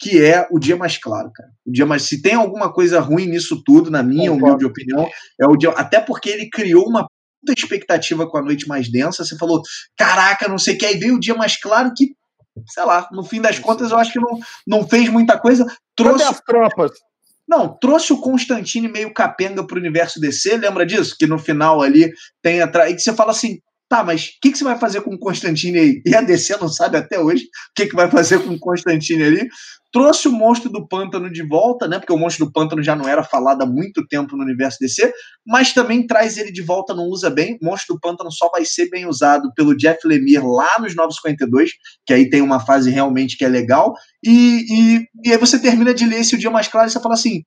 que é o dia mais claro, cara. O dia mais. Se tem alguma coisa ruim nisso tudo, na minha humilde opinião, é o dia. Até porque ele criou uma puta expectativa com a noite mais densa. Você falou, caraca, não sei o que. Aí veio o dia mais claro que, sei lá, no fim das contas, eu acho que não, não fez muita coisa. Trouxe as tropas. Não, trouxe o Constantine meio capenga pro universo DC, lembra disso? Que no final ali tem atrás. E que você fala assim, Tá, mas o que, que, você vai fazer com o Constantine aí? E a DC não sabe até hoje o que, que vai fazer com o Constantine ali. Trouxe o monstro do pântano de volta, né? Porque o monstro do pântano já não era falado há muito tempo no universo DC, mas também traz ele de volta, não usa bem. O monstro do pântano só vai ser bem usado pelo Jeff Lemire lá nos 952, que aí tem uma fase realmente que é legal. E, e, e aí você termina de ler esse o dia mais claro e você fala assim: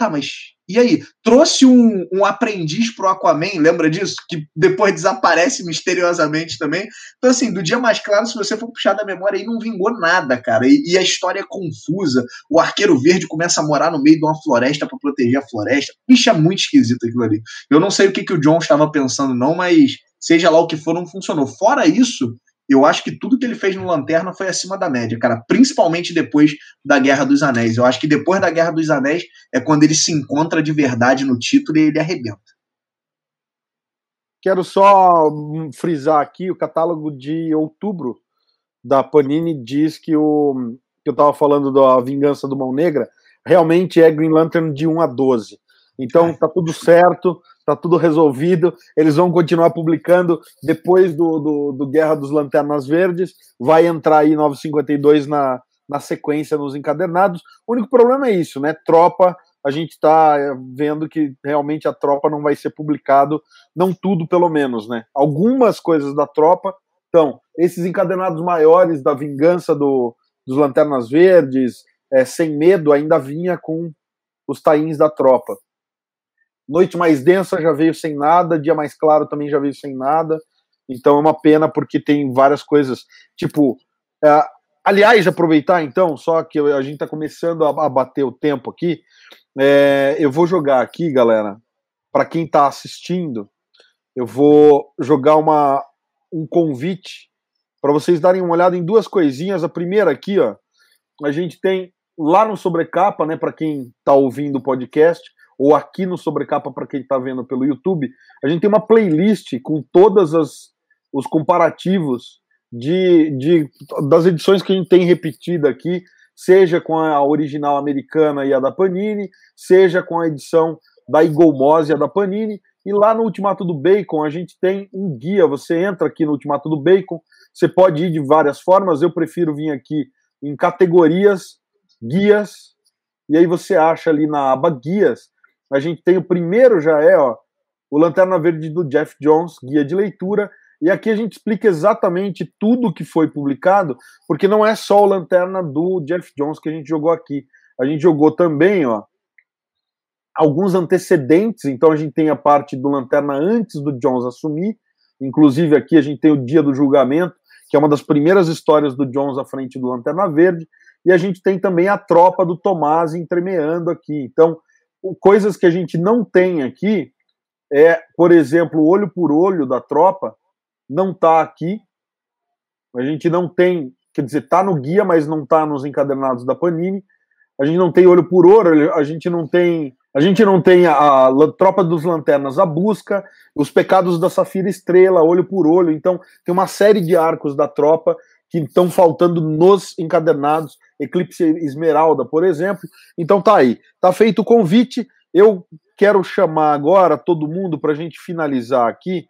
Tá, mas e aí? Trouxe um, um aprendiz pro Aquaman, lembra disso? Que depois desaparece misteriosamente também. Então, assim, do dia mais claro, se você for puxar da memória aí, não vingou nada, cara. E, e a história é confusa. O arqueiro verde começa a morar no meio de uma floresta para proteger a floresta. Bicho, é muito esquisito aquilo ali. Eu não sei o que, que o John estava pensando, não, mas seja lá o que for, não funcionou. Fora isso, eu acho que tudo que ele fez no Lanterna foi acima da média, cara. Principalmente depois da Guerra dos Anéis. Eu acho que depois da Guerra dos Anéis é quando ele se encontra de verdade no título e ele arrebenta. Quero só frisar aqui o catálogo de outubro da Panini diz que o que eu estava falando da Vingança do Mão Negra realmente é Green Lantern de 1 a 12. Então tá tudo certo, tá tudo resolvido. Eles vão continuar publicando depois do, do, do Guerra dos Lanternas Verdes. Vai entrar aí 952 na, na sequência nos encadernados. O único problema é isso, né? Tropa, a gente está é, vendo que realmente a tropa não vai ser publicado, não tudo pelo menos, né? Algumas coisas da tropa. Então, esses encadernados maiores da vingança do, dos Lanternas Verdes, é, sem medo, ainda vinha com os tains da tropa. Noite mais densa já veio sem nada, dia mais claro também já veio sem nada. Então é uma pena porque tem várias coisas. Tipo, é, aliás, aproveitar então, só que a gente está começando a, bater o tempo aqui. É, eu vou jogar aqui, galera, para quem está assistindo, eu vou jogar uma, um convite para vocês darem uma olhada em duas coisinhas. A primeira aqui, ó, a gente tem lá no Sobrecapa, né, para quem está ouvindo o podcast, ou aqui no Sobrecapa para quem está vendo pelo YouTube, a gente tem uma playlist com todas as os comparativos de, de das edições que a gente tem repetida aqui, seja com a original americana e a da Panini, seja com a edição da Moss e a da Panini, e lá no Ultimato do Bacon a gente tem um guia, você entra aqui no Ultimato do Bacon, você pode ir de várias formas, eu prefiro vir aqui em categorias guias, e aí você acha ali na aba guias, a gente tem o primeiro já é, ó, o Lanterna Verde do Jeff Jones, guia de leitura, e aqui a gente explica exatamente tudo que foi publicado, porque não é só o Lanterna do Jeff Jones que a gente jogou aqui. A gente jogou também, ó, alguns antecedentes, então a gente tem a parte do Lanterna antes do Jones assumir, inclusive aqui a gente tem o Dia do Julgamento, que é uma das primeiras histórias do Jones à frente do Lanterna Verde, e a gente tem também a tropa do Tomás entremeando aqui. Então, coisas que a gente não tem aqui é, por exemplo, olho por olho da tropa não está aqui. A gente não tem, quer dizer, está no guia, mas não está nos encadernados da Panini. A gente não tem olho por olho, a gente não tem, a gente não tem a, a tropa dos lanternas, a busca, os pecados da Safira Estrela, olho por olho. Então, tem uma série de arcos da tropa que estão faltando nos encadernados, Eclipse Esmeralda, por exemplo. Então tá aí, tá feito o convite. Eu quero chamar agora todo mundo para a gente finalizar aqui.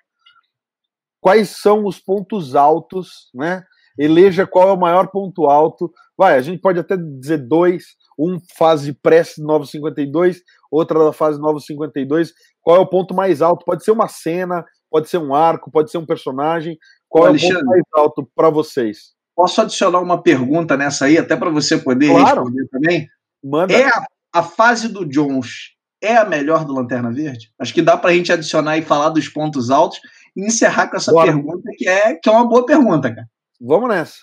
Quais são os pontos altos, né? Eleja qual é o maior ponto alto. Vai, a gente pode até dizer dois, um fase pré-952, outra da fase 952. Qual é o ponto mais alto? Pode ser uma cena, pode ser um arco, pode ser um personagem. Qual é o ponto mais alto para vocês? Posso adicionar uma pergunta nessa aí, até para você poder claro. responder também? Manda. É a, a, fase do Jones é a melhor do Lanterna Verde? Acho que dá para a gente adicionar e falar dos pontos altos e encerrar com essa Bora. pergunta, que é, que é uma boa pergunta, cara. Vamos nessa.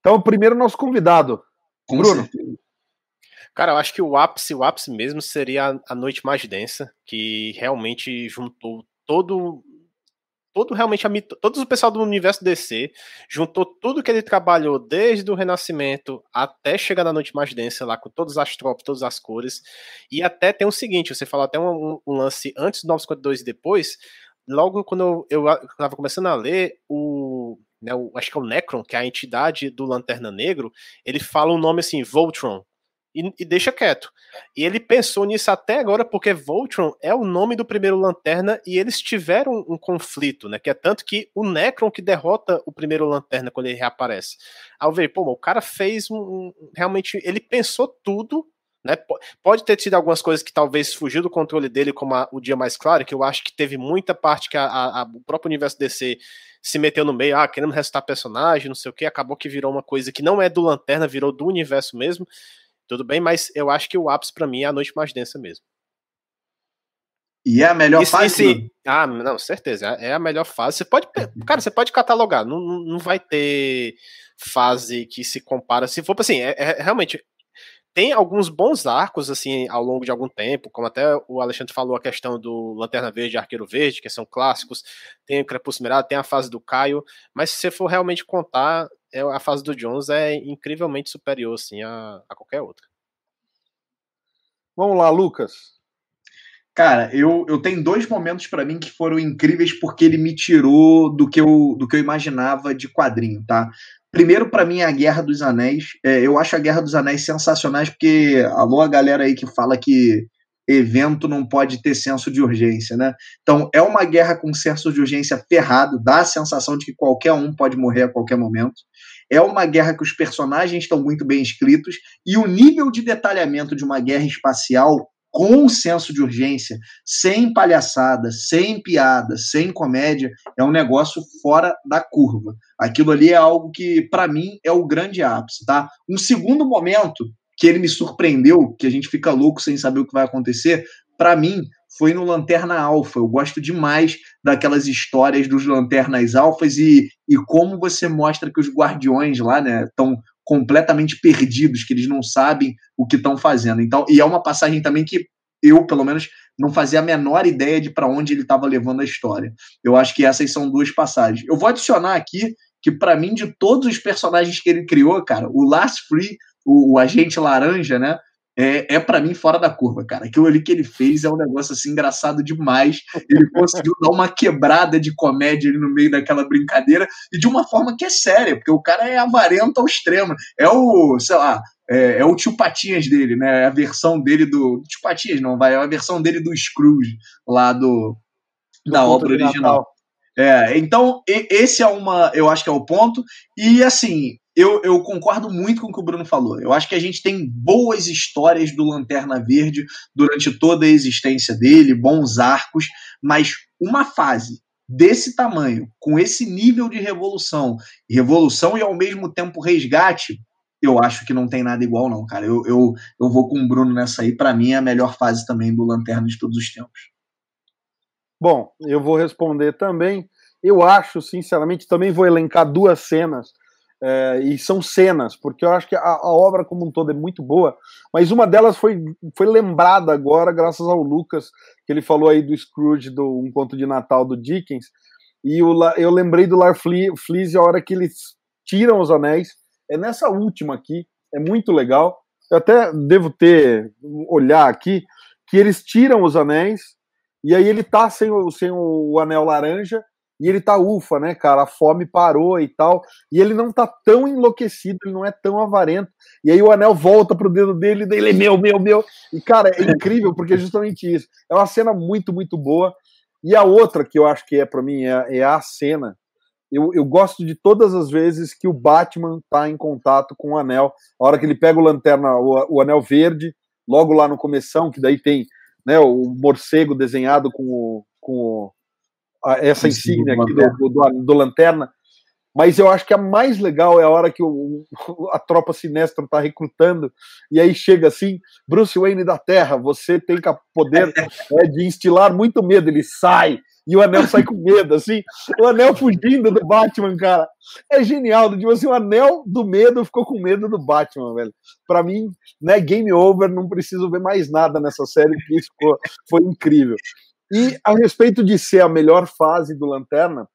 Então, primeiro nosso convidado, com Bruno. Certeza. Cara, eu acho que o ápice, o ápice mesmo seria a Noite Mais Densa, que realmente juntou todo todo realmente a todo o pessoal do universo DC juntou tudo que ele trabalhou desde o Renascimento até chegar na Noite Mais Densa lá com todas as tropas, todas as cores. E até tem o seguinte, você falou até um, um lance antes do 952 e depois, logo quando eu estava começando a ler o, né, o, acho que é o Necron, que é a entidade do Lanterna Negro, ele fala um nome assim, Voltron, e, e, deixa quieto. E ele pensou nisso até agora porque Voltron é o nome do primeiro Lanterna e eles tiveram um, conflito, né? Que é tanto que o Necron que derrota o primeiro Lanterna quando ele reaparece. Ao ver, pô, o cara fez um, um realmente ele pensou tudo né? Pode ter tido algumas coisas que talvez fugiu do controle dele, como a, o Dia Mais Claro, que eu acho que teve muita parte que a, a, o próprio universo DC se meteu no meio, ah, querendo ressuscitar personagem, não sei o que, acabou que virou uma coisa que não é do Lanterna, virou do universo mesmo. Tudo bem, mas eu acho que o ápice para mim é a noite mais densa mesmo. E é a melhor e, fase? E ah, não, certeza. É a melhor fase. Você pode. Cara, você pode catalogar. Não, não vai ter fase que se compara. Se for assim, é, é, realmente. Tem alguns bons arcos, assim, ao longo de algum tempo, como até o Alexandre falou, a questão do Lanterna Verde e Arqueiro Verde, que são clássicos. Tem o Crepúsculo tem a fase do Caio. Mas se você for realmente contar, é, a fase do Jones é incrivelmente superior assim, a, a qualquer outra. Vamos lá, Lucas. Cara, eu, eu tenho dois momentos para mim que foram incríveis porque ele me tirou do que eu, do que eu imaginava de quadrinho, tá? Primeiro, para mim, é a Guerra dos Anéis. É, eu acho a Guerra dos Anéis sensacionais porque, alô, a galera aí que fala que evento não pode ter senso de urgência, né? Então, é uma guerra com senso de urgência ferrado, dá a sensação de que qualquer um pode morrer a qualquer momento. É uma guerra que os personagens estão muito bem escritos e o nível de detalhamento de uma guerra espacial com senso de urgência, sem palhaçada, sem piada, sem comédia, é um negócio fora da curva. Aquilo ali é algo que, para mim, é o grande ápice, tá? Um segundo momento que ele me surpreendeu, que a gente fica louco sem saber o que vai acontecer, para mim foi no Lanterna Alfa. Eu gosto demais daquelas histórias dos Lanternas Alfas e, e como você mostra que os guardiões lá, né, estão completamente perdidos, que eles não sabem o que estão fazendo. Então, e é uma passagem também que eu, pelo menos, não fazia a menor ideia de para onde ele estava levando a história. Eu acho que essas são duas passagens. Eu vou adicionar aqui que para mim de todos os personagens que ele criou, cara, o Last Free o, o agente laranja, né? É, é para mim fora da curva, cara. Aquilo ali que ele fez é um negócio assim engraçado demais. Ele conseguiu dar uma quebrada de comédia ali no meio daquela brincadeira e de uma forma que é séria, porque o cara é avarento ao extremo. É o, sei lá, é, é, o tio Patinhas dele, né? É a versão dele do. Tio Patinhas não, vai, é a versão dele do Scrooge, lá do, do da obra original. É, então, esse é uma. Eu acho que é o ponto. E assim, eu, eu concordo muito com o que o Bruno falou. Eu acho que a gente tem boas histórias do Lanterna Verde durante toda a existência dele, bons arcos, mas uma fase desse tamanho, com esse nível de revolução, revolução e ao mesmo tempo resgate, eu acho que não tem nada igual, não, cara. Eu, eu, eu vou com o Bruno nessa aí. Para mim, é a melhor fase também do Lanterna de todos os tempos. Bom, eu vou responder também. Eu acho, sinceramente, também vou elencar duas cenas. É, e são cenas, porque eu acho que a, a, obra como um todo é muito boa, mas uma delas foi, foi lembrada agora, graças ao Lucas, que ele falou aí do Scrooge, do Um Conto de Natal do Dickens, e o, eu lembrei do Lar Fleese a hora que eles tiram os anéis, é nessa última aqui, é muito legal, eu até devo ter, olhar aqui, que eles tiram os anéis, e aí ele tá sem o, sem o anel laranja, e ele tá ufa, né, cara? A fome parou e tal. E ele não tá tão enlouquecido, ele não é tão avarento. E aí o anel volta pro dedo dele, e ele é meu, meu, meu. E, cara, é incrível, porque é justamente isso. É uma cena muito, muito boa. E a outra que eu acho que é para mim é, é, a cena. Eu, eu gosto de todas as vezes que o Batman tá em contato com o anel. A hora que ele pega o lanterna, o, o anel verde, logo lá no começão, que daí tem né, o morcego desenhado com o, com o essa insígnia aqui do, do, do, Lanterna. Mas eu acho que a mais legal é a hora que o, <laughs> a tropa sinistra está recrutando, e aí chega assim: Bruce Wayne da Terra, você tem poder <laughs> é, de instilar muito medo. Ele sai, e o Anel sai com medo, assim, o Anel fugindo do Batman, cara. É genial, tipo assim, o Anel do medo ficou com medo do Batman, velho. Para mim, né, game over, não preciso ver mais nada nessa série, porque isso ficou, foi incrível. E a respeito de ser a melhor fase do Lanterna,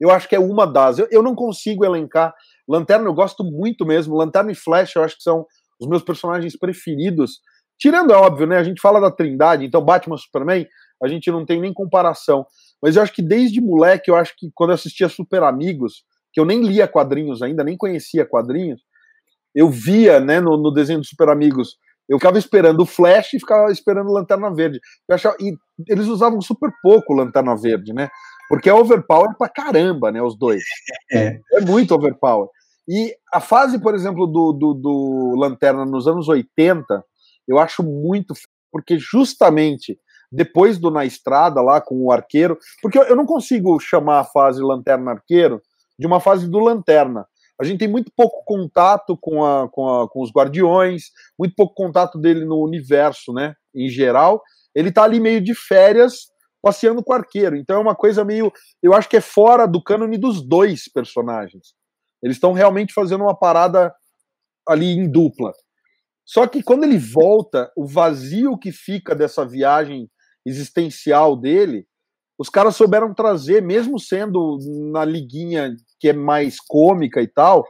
eu acho que é uma das. Eu, eu não consigo elencar. Lanterna eu gosto muito mesmo. Lanterna e Flash eu acho que são os meus personagens preferidos. Tirando, é óbvio, né? A gente fala da Trindade, então Batman Superman, a gente não tem nem comparação. Mas eu acho que desde moleque, eu acho que quando eu assistia Super Amigos, que eu nem lia quadrinhos ainda, nem conhecia quadrinhos, eu via, né, no, no desenho do Super Amigos, eu ficava esperando o Flash e ficava esperando Lanterna Verde. Achava, e eles usavam super pouco Lanterna Verde, né? Porque é overpower pra caramba, né? Os dois. É, é muito overpower. E a fase, por exemplo, do, do, do Lanterna nos anos 80, eu acho muito. Porque justamente depois do Na Estrada, lá com o arqueiro. Porque eu, eu não consigo chamar a fase Lanterna Arqueiro de uma fase do Lanterna a gente tem muito pouco contato com, a, com, a, com os guardiões, muito pouco contato dele no universo, né? Em geral. Ele tá ali meio de férias, passeando com o arqueiro. Então é uma coisa meio. Eu acho que é fora do cânone dos dois personagens. Eles estão realmente fazendo uma parada ali em dupla. Só que quando ele volta, o vazio que fica dessa viagem existencial dele, os caras souberam trazer, mesmo sendo na liguinha que é mais cômica e tal,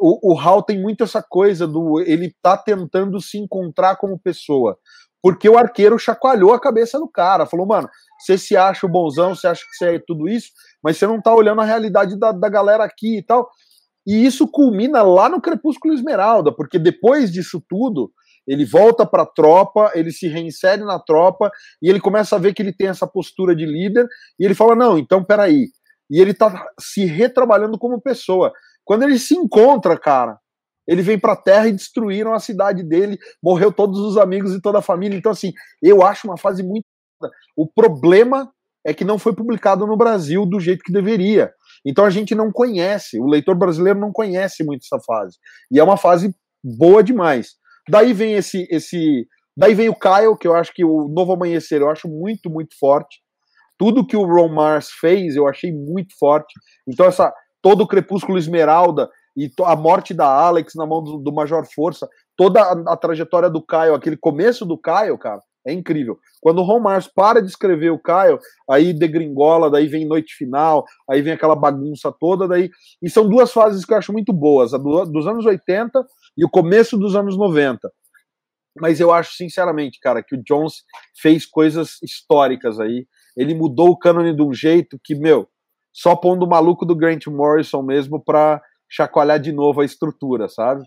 o, o Hal tem muito essa coisa do ele tá tentando se encontrar como pessoa. Porque o arqueiro chacoalhou a cabeça do cara, falou, mano, você se acha o bonzão, você acha que você é tudo isso, mas você não tá olhando a realidade da, da galera aqui e tal. E isso culmina lá no Crepúsculo Esmeralda, porque depois disso tudo, ele volta para a tropa, ele se reinsere na tropa e ele começa a ver que ele tem essa postura de líder e ele fala: Não, então peraí, e ele tá se retrabalhando como pessoa. Quando ele se encontra, cara, ele vem para a Terra e destruíram a cidade dele, morreu todos os amigos e toda a família. Então, assim, eu acho uma fase muito. O problema é que não foi publicado no Brasil do jeito que deveria. Então a gente não conhece, o leitor brasileiro não conhece muito essa fase. E é uma fase boa demais. Daí vem esse esse daí vem o Kyle, que eu acho que o Novo Amanhecer eu acho muito muito forte tudo que o Ron Mars fez eu achei muito forte. Então, essa todo o Crepúsculo Esmeralda e a morte da Alex na mão do, do Major Força, toda a, a, trajetória do Caio, aquele começo do Caio, cara, é incrível. Quando o Ron Mars para de escrever o Caio, aí degringola, daí vem Noite Final, aí vem aquela bagunça toda, daí. E são duas fases que eu acho muito boas, a do, dos anos 80 e o começo dos anos 90. Mas eu acho, sinceramente, cara, que o Jones fez coisas históricas aí ele mudou o cânone de um jeito que, meu, só pondo o maluco do Grant Morrison mesmo para chacoalhar de novo a estrutura, sabe?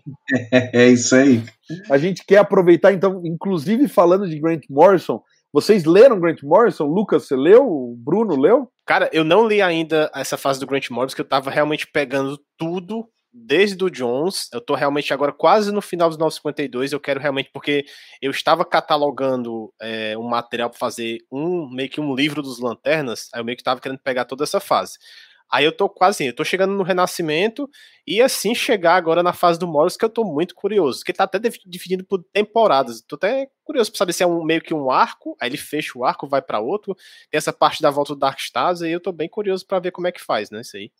É, <laughs> é isso aí. A gente quer aproveitar, então, inclusive falando de Grant Morrison, vocês leram Grant Morrison? Lucas, você leu? Bruno leu? Cara, eu não li ainda essa fase do Grant Morrison, que eu tava realmente pegando tudo desde o Jones. Eu tô realmente agora quase no final dos 952. Eu quero realmente, porque eu estava catalogando é, um material para fazer um meio que um livro dos lanternas. Aí eu meio que estava querendo pegar toda essa fase. Aí eu tô quase, eu tô chegando no Renascimento e assim chegar agora na fase do Morris que eu tô muito curioso, que tá até dividido por temporadas. Tô até curioso para saber se é um, meio que um arco, aí ele fecha o arco, vai para outro. Tem essa parte da volta do Dark Stars e eu tô bem curioso para ver como é que faz, né, isso aí.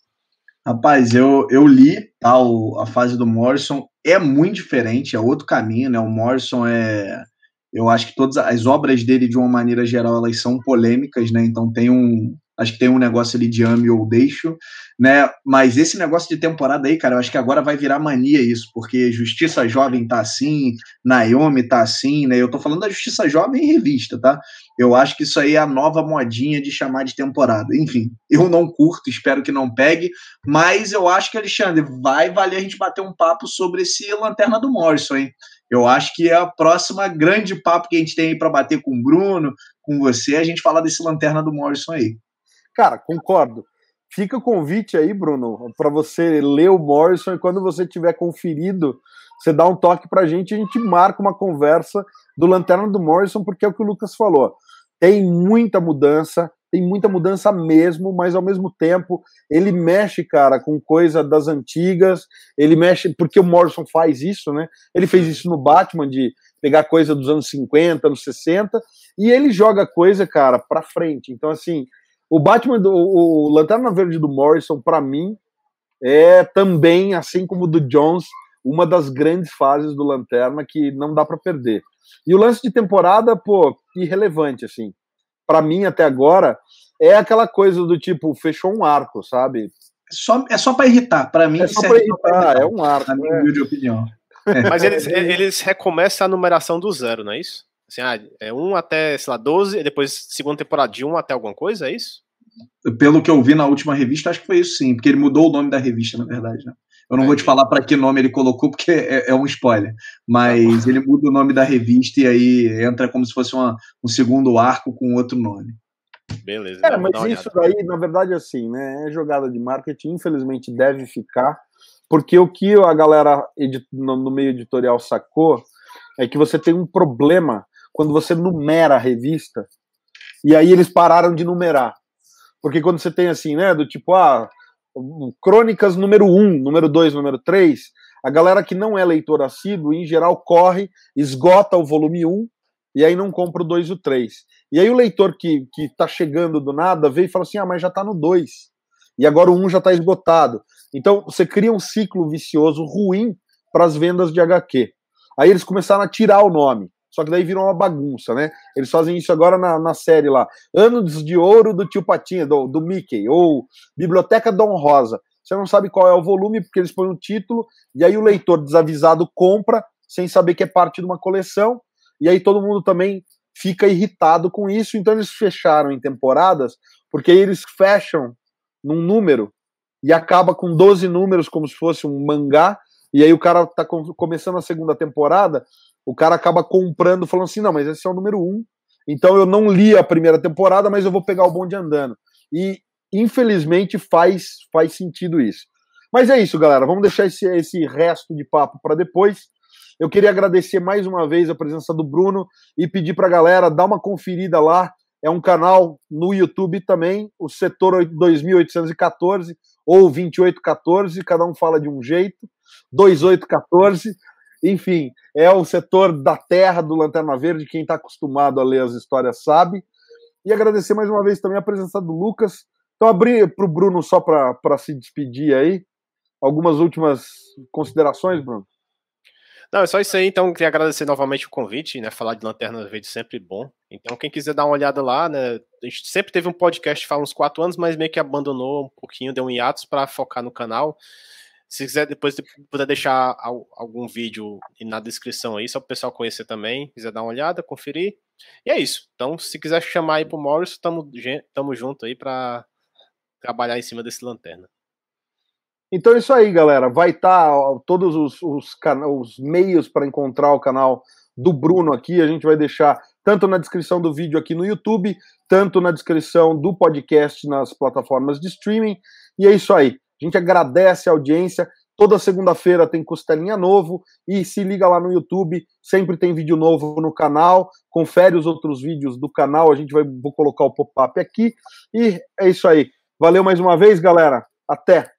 Rapaz, eu, eu li tá, o, a fase do Morrison, é muito diferente, é outro caminho, né? O Morrison é. Eu acho que todas as obras dele, de uma maneira geral, elas são polêmicas, né? Então tem um, Acho que tem um negócio ali de ame ou deixo, né? Mas esse negócio de temporada aí, cara, eu acho que agora vai virar mania isso, porque Justiça Jovem tá assim, Naomi tá assim, né? Eu tô falando da Justiça Jovem em revista, tá? Eu acho que isso aí é a nova modinha de chamar de temporada. Enfim, eu não curto, espero que não pegue, mas eu acho que, Alexandre, vai valer a gente bater um papo sobre esse Lanterna do Morrison, hein? Eu acho que é a próxima grande papo que a gente tem aí para bater com o Bruno, com você, a gente falar desse Lanterna do Morrison aí. Cara, concordo. Fica o convite aí, Bruno, para você ler o Morrison e quando você tiver conferido, você dá um toque para a gente a gente marca uma conversa do Lanterna do Morrison, porque é o que o Lucas falou. Tem muita mudança, tem muita mudança mesmo, mas ao mesmo tempo ele mexe, cara, com coisa das antigas, ele mexe, porque o Morrison faz isso, né? Ele fez isso no Batman, de pegar coisa dos anos 50, anos 60, e ele joga coisa, cara, para frente. Então, assim, o Batman, do, o Lanterna Verde do Morrison, para mim, é também, assim como o do Jones, uma das grandes fases do Lanterna que não dá para perder. E o lance de temporada, pô, irrelevante, assim. Para mim, até agora, é aquela coisa do tipo, fechou um arco, sabe? Só, é só para irritar. Para mim, é só para irritar, irritar, é um arco. Na minha é. opinião. Mas eles, eles recomeçam a numeração do zero, não é isso? Assim, ah, é 1 até, sei lá, 12, e depois segunda temporada de 1 até alguma coisa, é isso? Pelo que eu vi na última revista, acho que foi isso sim, porque ele mudou o nome da revista, na verdade. Né? Eu não é, vou te falar para que nome ele colocou, porque é, é um spoiler. Mas ele muda o nome da revista e aí entra como se fosse uma, um segundo arco com outro nome. Beleza. É, mas isso daí, na verdade, assim, né? É jogada de marketing, infelizmente deve ficar, porque o que a galera no meio editorial sacou é que você tem um problema quando você numera a revista, e aí eles pararam de numerar. Porque quando você tem assim, né, do tipo, ah, crônicas número 1, número 2, número 3, a galera que não é leitor assíduo, em geral, corre, esgota o volume 1 e aí não compra o 2 e o 3. E aí o leitor que, que tá chegando do nada vê e fala assim, ah, mas já tá no 2. E agora o 1 já tá esgotado. Então você cria um ciclo vicioso ruim para as vendas de HQ. Aí eles começaram a tirar o nome. Só que daí virou uma bagunça, né? Eles fazem isso agora na, na série lá. Anos de Ouro do Tio Patinha, do, do Mickey, ou Biblioteca Dom Rosa. Você não sabe qual é o volume, porque eles põem o um título, e aí o leitor desavisado compra, sem saber que é parte de uma coleção, e aí todo mundo também fica irritado com isso, então eles fecharam em temporadas, porque eles fecham num número e acaba com 12 números como se fosse um mangá, e aí o cara tá começando a segunda temporada, o cara acaba comprando, falando assim: não, mas esse é o número um, então eu não li a primeira temporada, mas eu vou pegar o bonde andando. E infelizmente faz, faz sentido isso. Mas é isso, galera. Vamos deixar esse, esse resto de papo para depois. Eu queria agradecer mais uma vez a presença do Bruno e pedir para a galera dar uma conferida lá. É um canal no YouTube também, o Setor 2814 ou 2814, cada um fala de um jeito. 2814. Enfim, é o setor da terra do Lanterna Verde, quem está acostumado a ler as histórias sabe. E agradecer mais uma vez também a presença do Lucas. Então, abrir para o Bruno só para se despedir aí. Algumas últimas considerações, Bruno? Não, é só isso aí. Então, queria agradecer novamente o convite, né? Falar de Lanterna Verde sempre bom. Então, quem quiser dar uma olhada lá, né? A gente sempre teve um podcast faz uns quatro anos, mas meio que abandonou um pouquinho, deu um hiatus para focar no canal. Se quiser depois puder deixar algum vídeo na descrição aí, só para o pessoal conhecer também, quiser dar uma olhada, conferir. E é isso. Então, se quiser chamar aí pro Morris, tamo, tamo junto aí para trabalhar em cima desse lanterna. Então é isso aí, galera. Vai estar tá, todos os, os, os meios para encontrar o canal do Bruno aqui. A gente vai deixar tanto na descrição do vídeo aqui no YouTube, tanto na descrição do podcast nas plataformas de streaming. E é isso aí. A gente agradece a audiência. Toda segunda-feira tem costelinha novo e se liga lá no YouTube, sempre tem vídeo novo no canal. Confere os outros vídeos do canal, a gente vai vou colocar o pop-up aqui. E é isso aí. Valeu mais uma vez, galera. Até.